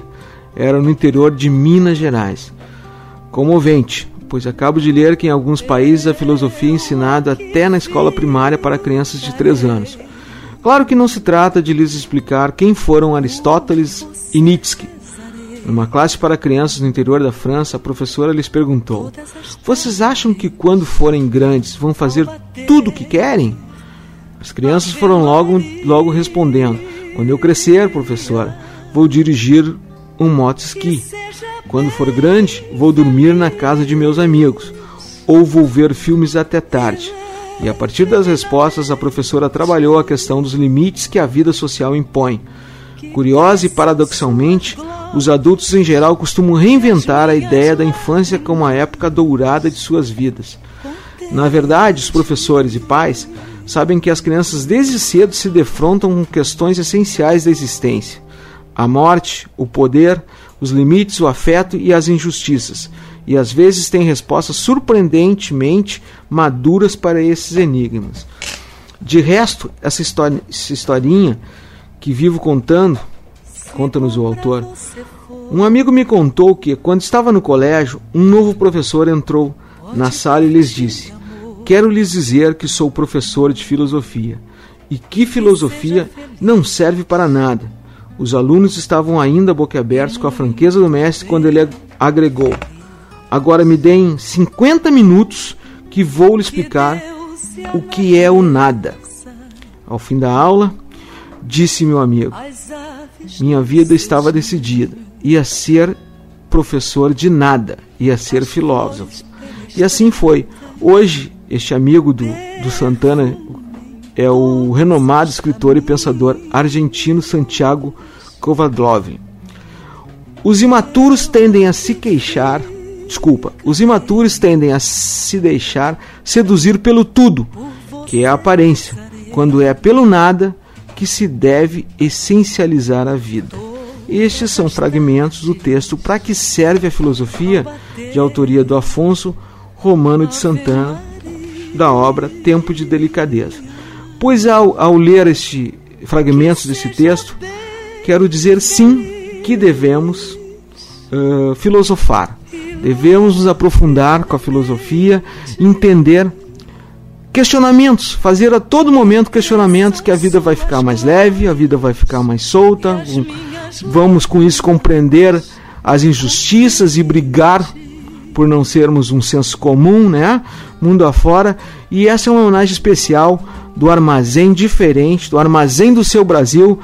era no interior de Minas Gerais. Comovente, pois acabo de ler que em alguns países a filosofia é ensinada até na escola primária para crianças de 3 anos. Claro que não se trata de lhes explicar quem foram Aristóteles Nietzsche. Numa classe para crianças no interior da França, a professora lhes perguntou: Vocês acham que quando forem grandes vão fazer tudo o que querem? As crianças foram logo, logo respondendo: Quando eu crescer, professora, vou dirigir um moto-ski. Quando for grande, vou dormir na casa de meus amigos. ou vou ver filmes até tarde? E a partir das respostas, a professora trabalhou a questão dos limites que a vida social impõe. Curiosa e paradoxalmente, os adultos em geral costumam reinventar a ideia da infância como a época dourada de suas vidas. Na verdade, os professores e pais sabem que as crianças desde cedo se defrontam com questões essenciais da existência: a morte, o poder, os limites, o afeto e as injustiças, e às vezes têm respostas surpreendentemente maduras para esses enigmas. De resto, essa, histori essa historinha que vivo contando, conta-nos o autor, um amigo me contou que, quando estava no colégio, um novo professor entrou na sala e lhes disse: Quero lhes dizer que sou professor de filosofia e que filosofia não serve para nada. Os alunos estavam ainda boquiabertos com a franqueza do mestre quando ele agregou: Agora me deem 50 minutos que vou lhe explicar o que é o nada. Ao fim da aula, disse meu amigo: Minha vida estava decidida, ia ser professor de nada, ia ser filósofo. E assim foi. Hoje, este amigo do, do Santana é o renomado escritor e pensador argentino Santiago Kovadlov. Os imaturos tendem a se queixar, desculpa, os imaturos tendem a se deixar seduzir pelo tudo, que é a aparência, quando é pelo nada que se deve essencializar a vida. Estes são fragmentos do texto Para que serve a filosofia, de autoria do Afonso Romano de Santana, da obra Tempo de Delicadeza. Pois ao, ao ler este fragmentos desse texto, quero dizer sim que devemos uh, filosofar, devemos nos aprofundar com a filosofia, entender questionamentos, fazer a todo momento questionamentos que a vida vai ficar mais leve, a vida vai ficar mais solta. Vamos com isso compreender as injustiças e brigar por não sermos um senso comum, né? Mundo afora. E essa é uma homenagem especial do Armazém Diferente, do Armazém do Seu Brasil,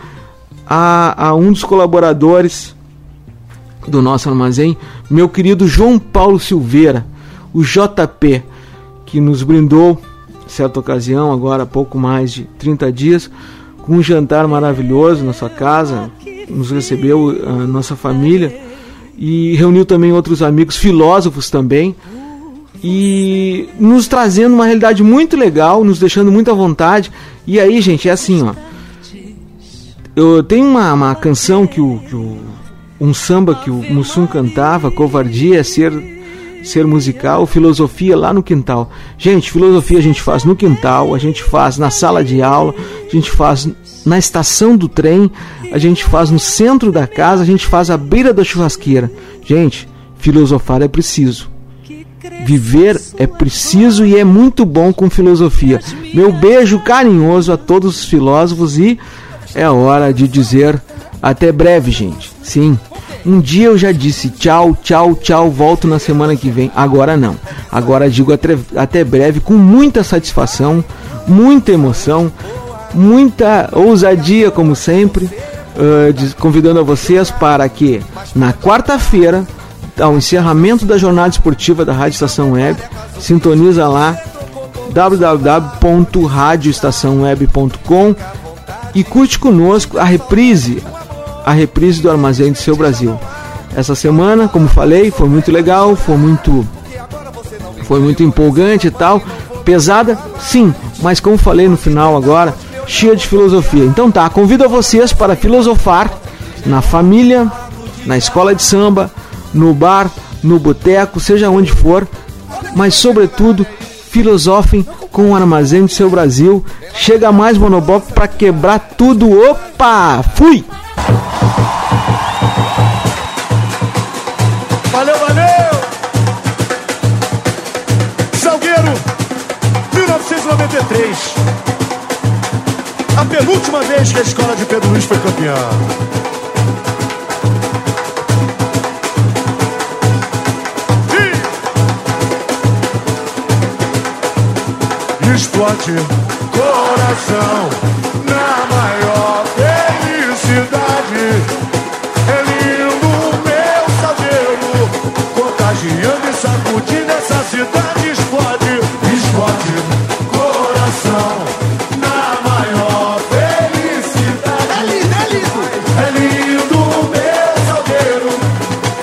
a, a um dos colaboradores do nosso armazém, meu querido João Paulo Silveira, o JP, que nos brindou certa ocasião, agora há pouco mais de 30 dias, com um jantar maravilhoso na sua casa, nos recebeu a nossa família e reuniu também outros amigos filósofos também e nos trazendo uma realidade muito legal, nos deixando muito à vontade. E aí, gente, é assim, ó. Eu tenho uma, uma canção que o, que o um samba que o Mussum cantava, covardia é ser ser musical, filosofia lá no quintal. Gente, filosofia a gente faz no quintal, a gente faz na sala de aula, a gente faz na estação do trem, a gente faz no centro da casa, a gente faz à beira da churrasqueira. Gente, filosofar é preciso. Viver é preciso e é muito bom com filosofia. Meu beijo carinhoso a todos os filósofos e é hora de dizer até breve, gente. Sim. Um dia eu já disse tchau, tchau, tchau, volto na semana que vem. Agora não. Agora digo até, até breve, com muita satisfação, muita emoção, muita ousadia, como sempre, uh, convidando a vocês para que na quarta-feira, ao encerramento da jornada esportiva da Rádio Estação Web, sintoniza lá www.radioestaçãoweb.com e curte conosco a reprise a reprise do Armazém do Seu Brasil. Essa semana, como falei, foi muito legal, foi muito foi muito empolgante e tal. Pesada? Sim, mas como falei no final agora, cheia de filosofia. Então tá, convido a vocês para filosofar na família, na escola de samba, no bar, no boteco, seja onde for, mas sobretudo filosofem com o armazém do seu Brasil. Chega mais monobloco para quebrar tudo. Opa! Fui! Valeu, valeu! Salgueiro, 1993. A penúltima vez que a escola de Pedro Luiz foi campeã. E explode coração felicidade. É lindo meu cabelo, contagiando e sacudindo essa cidade. Explode, explode, coração na maior felicidade. É lindo, é lindo. É lindo meu cabelo,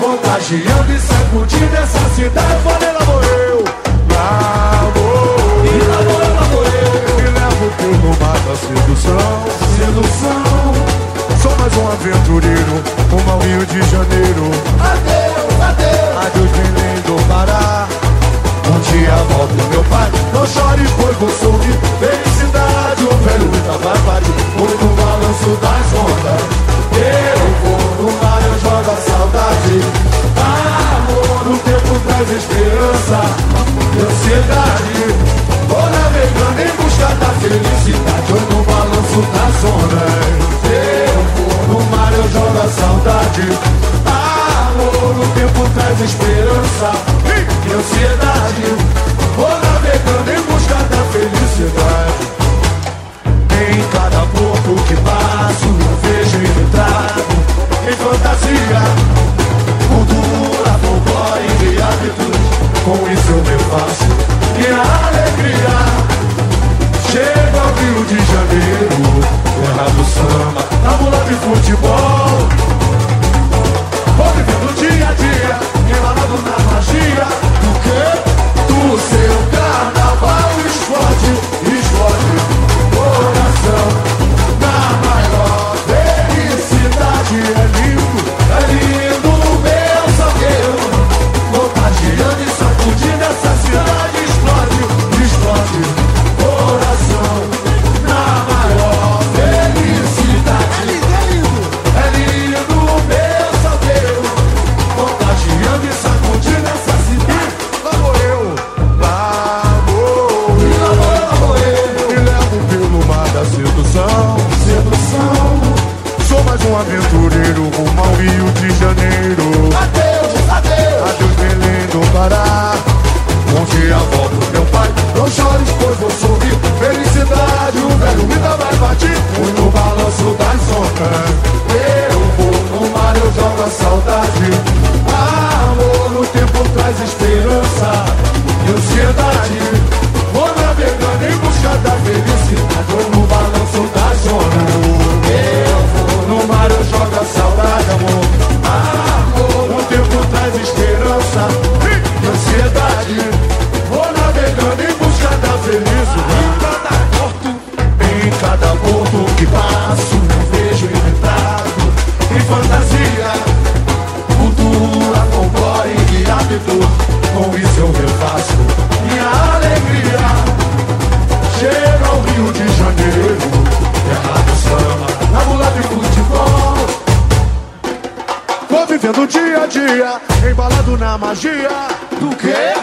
contagiando e sacudindo essa cidade. Aventureiro, rumo ao Rio de Janeiro. Adeus, adeus. Adeus, Belém do Pará. Um dia volto, meu pai. Não chore, pois vou sorrir. Felicidade, o velho vai parir. Vou no balanço das ondas. Eu vou no mar, eu jogo a saudade. Amor, o tempo traz esperança. E ansiedade. Vou navegando em busca da felicidade. Eu no balanço das ondas. Amor, o tempo traz esperança e ansiedade. Vou navegando em busca da felicidade. Em cada porto que passo, eu vejo e retrato em fantasia. Cultura, folclore e hábitos, com isso eu me faço minha alegria. Chego ao Rio de Janeiro, terra do samba, na mula de futebol. Vivendo dia a dia, embalado na magia do quê? Do seu Isso eu refaço minha alegria. Chego ao Rio de Janeiro, terra do samba, na mula de futebol. Vou vivendo dia a dia, embalado na magia do quê?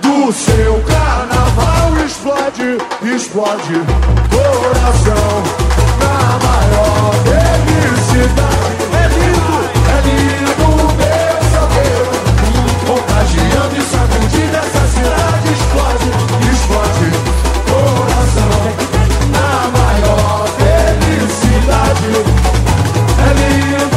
Do seu carnaval explode, explode coração na maior cidade. É lindo.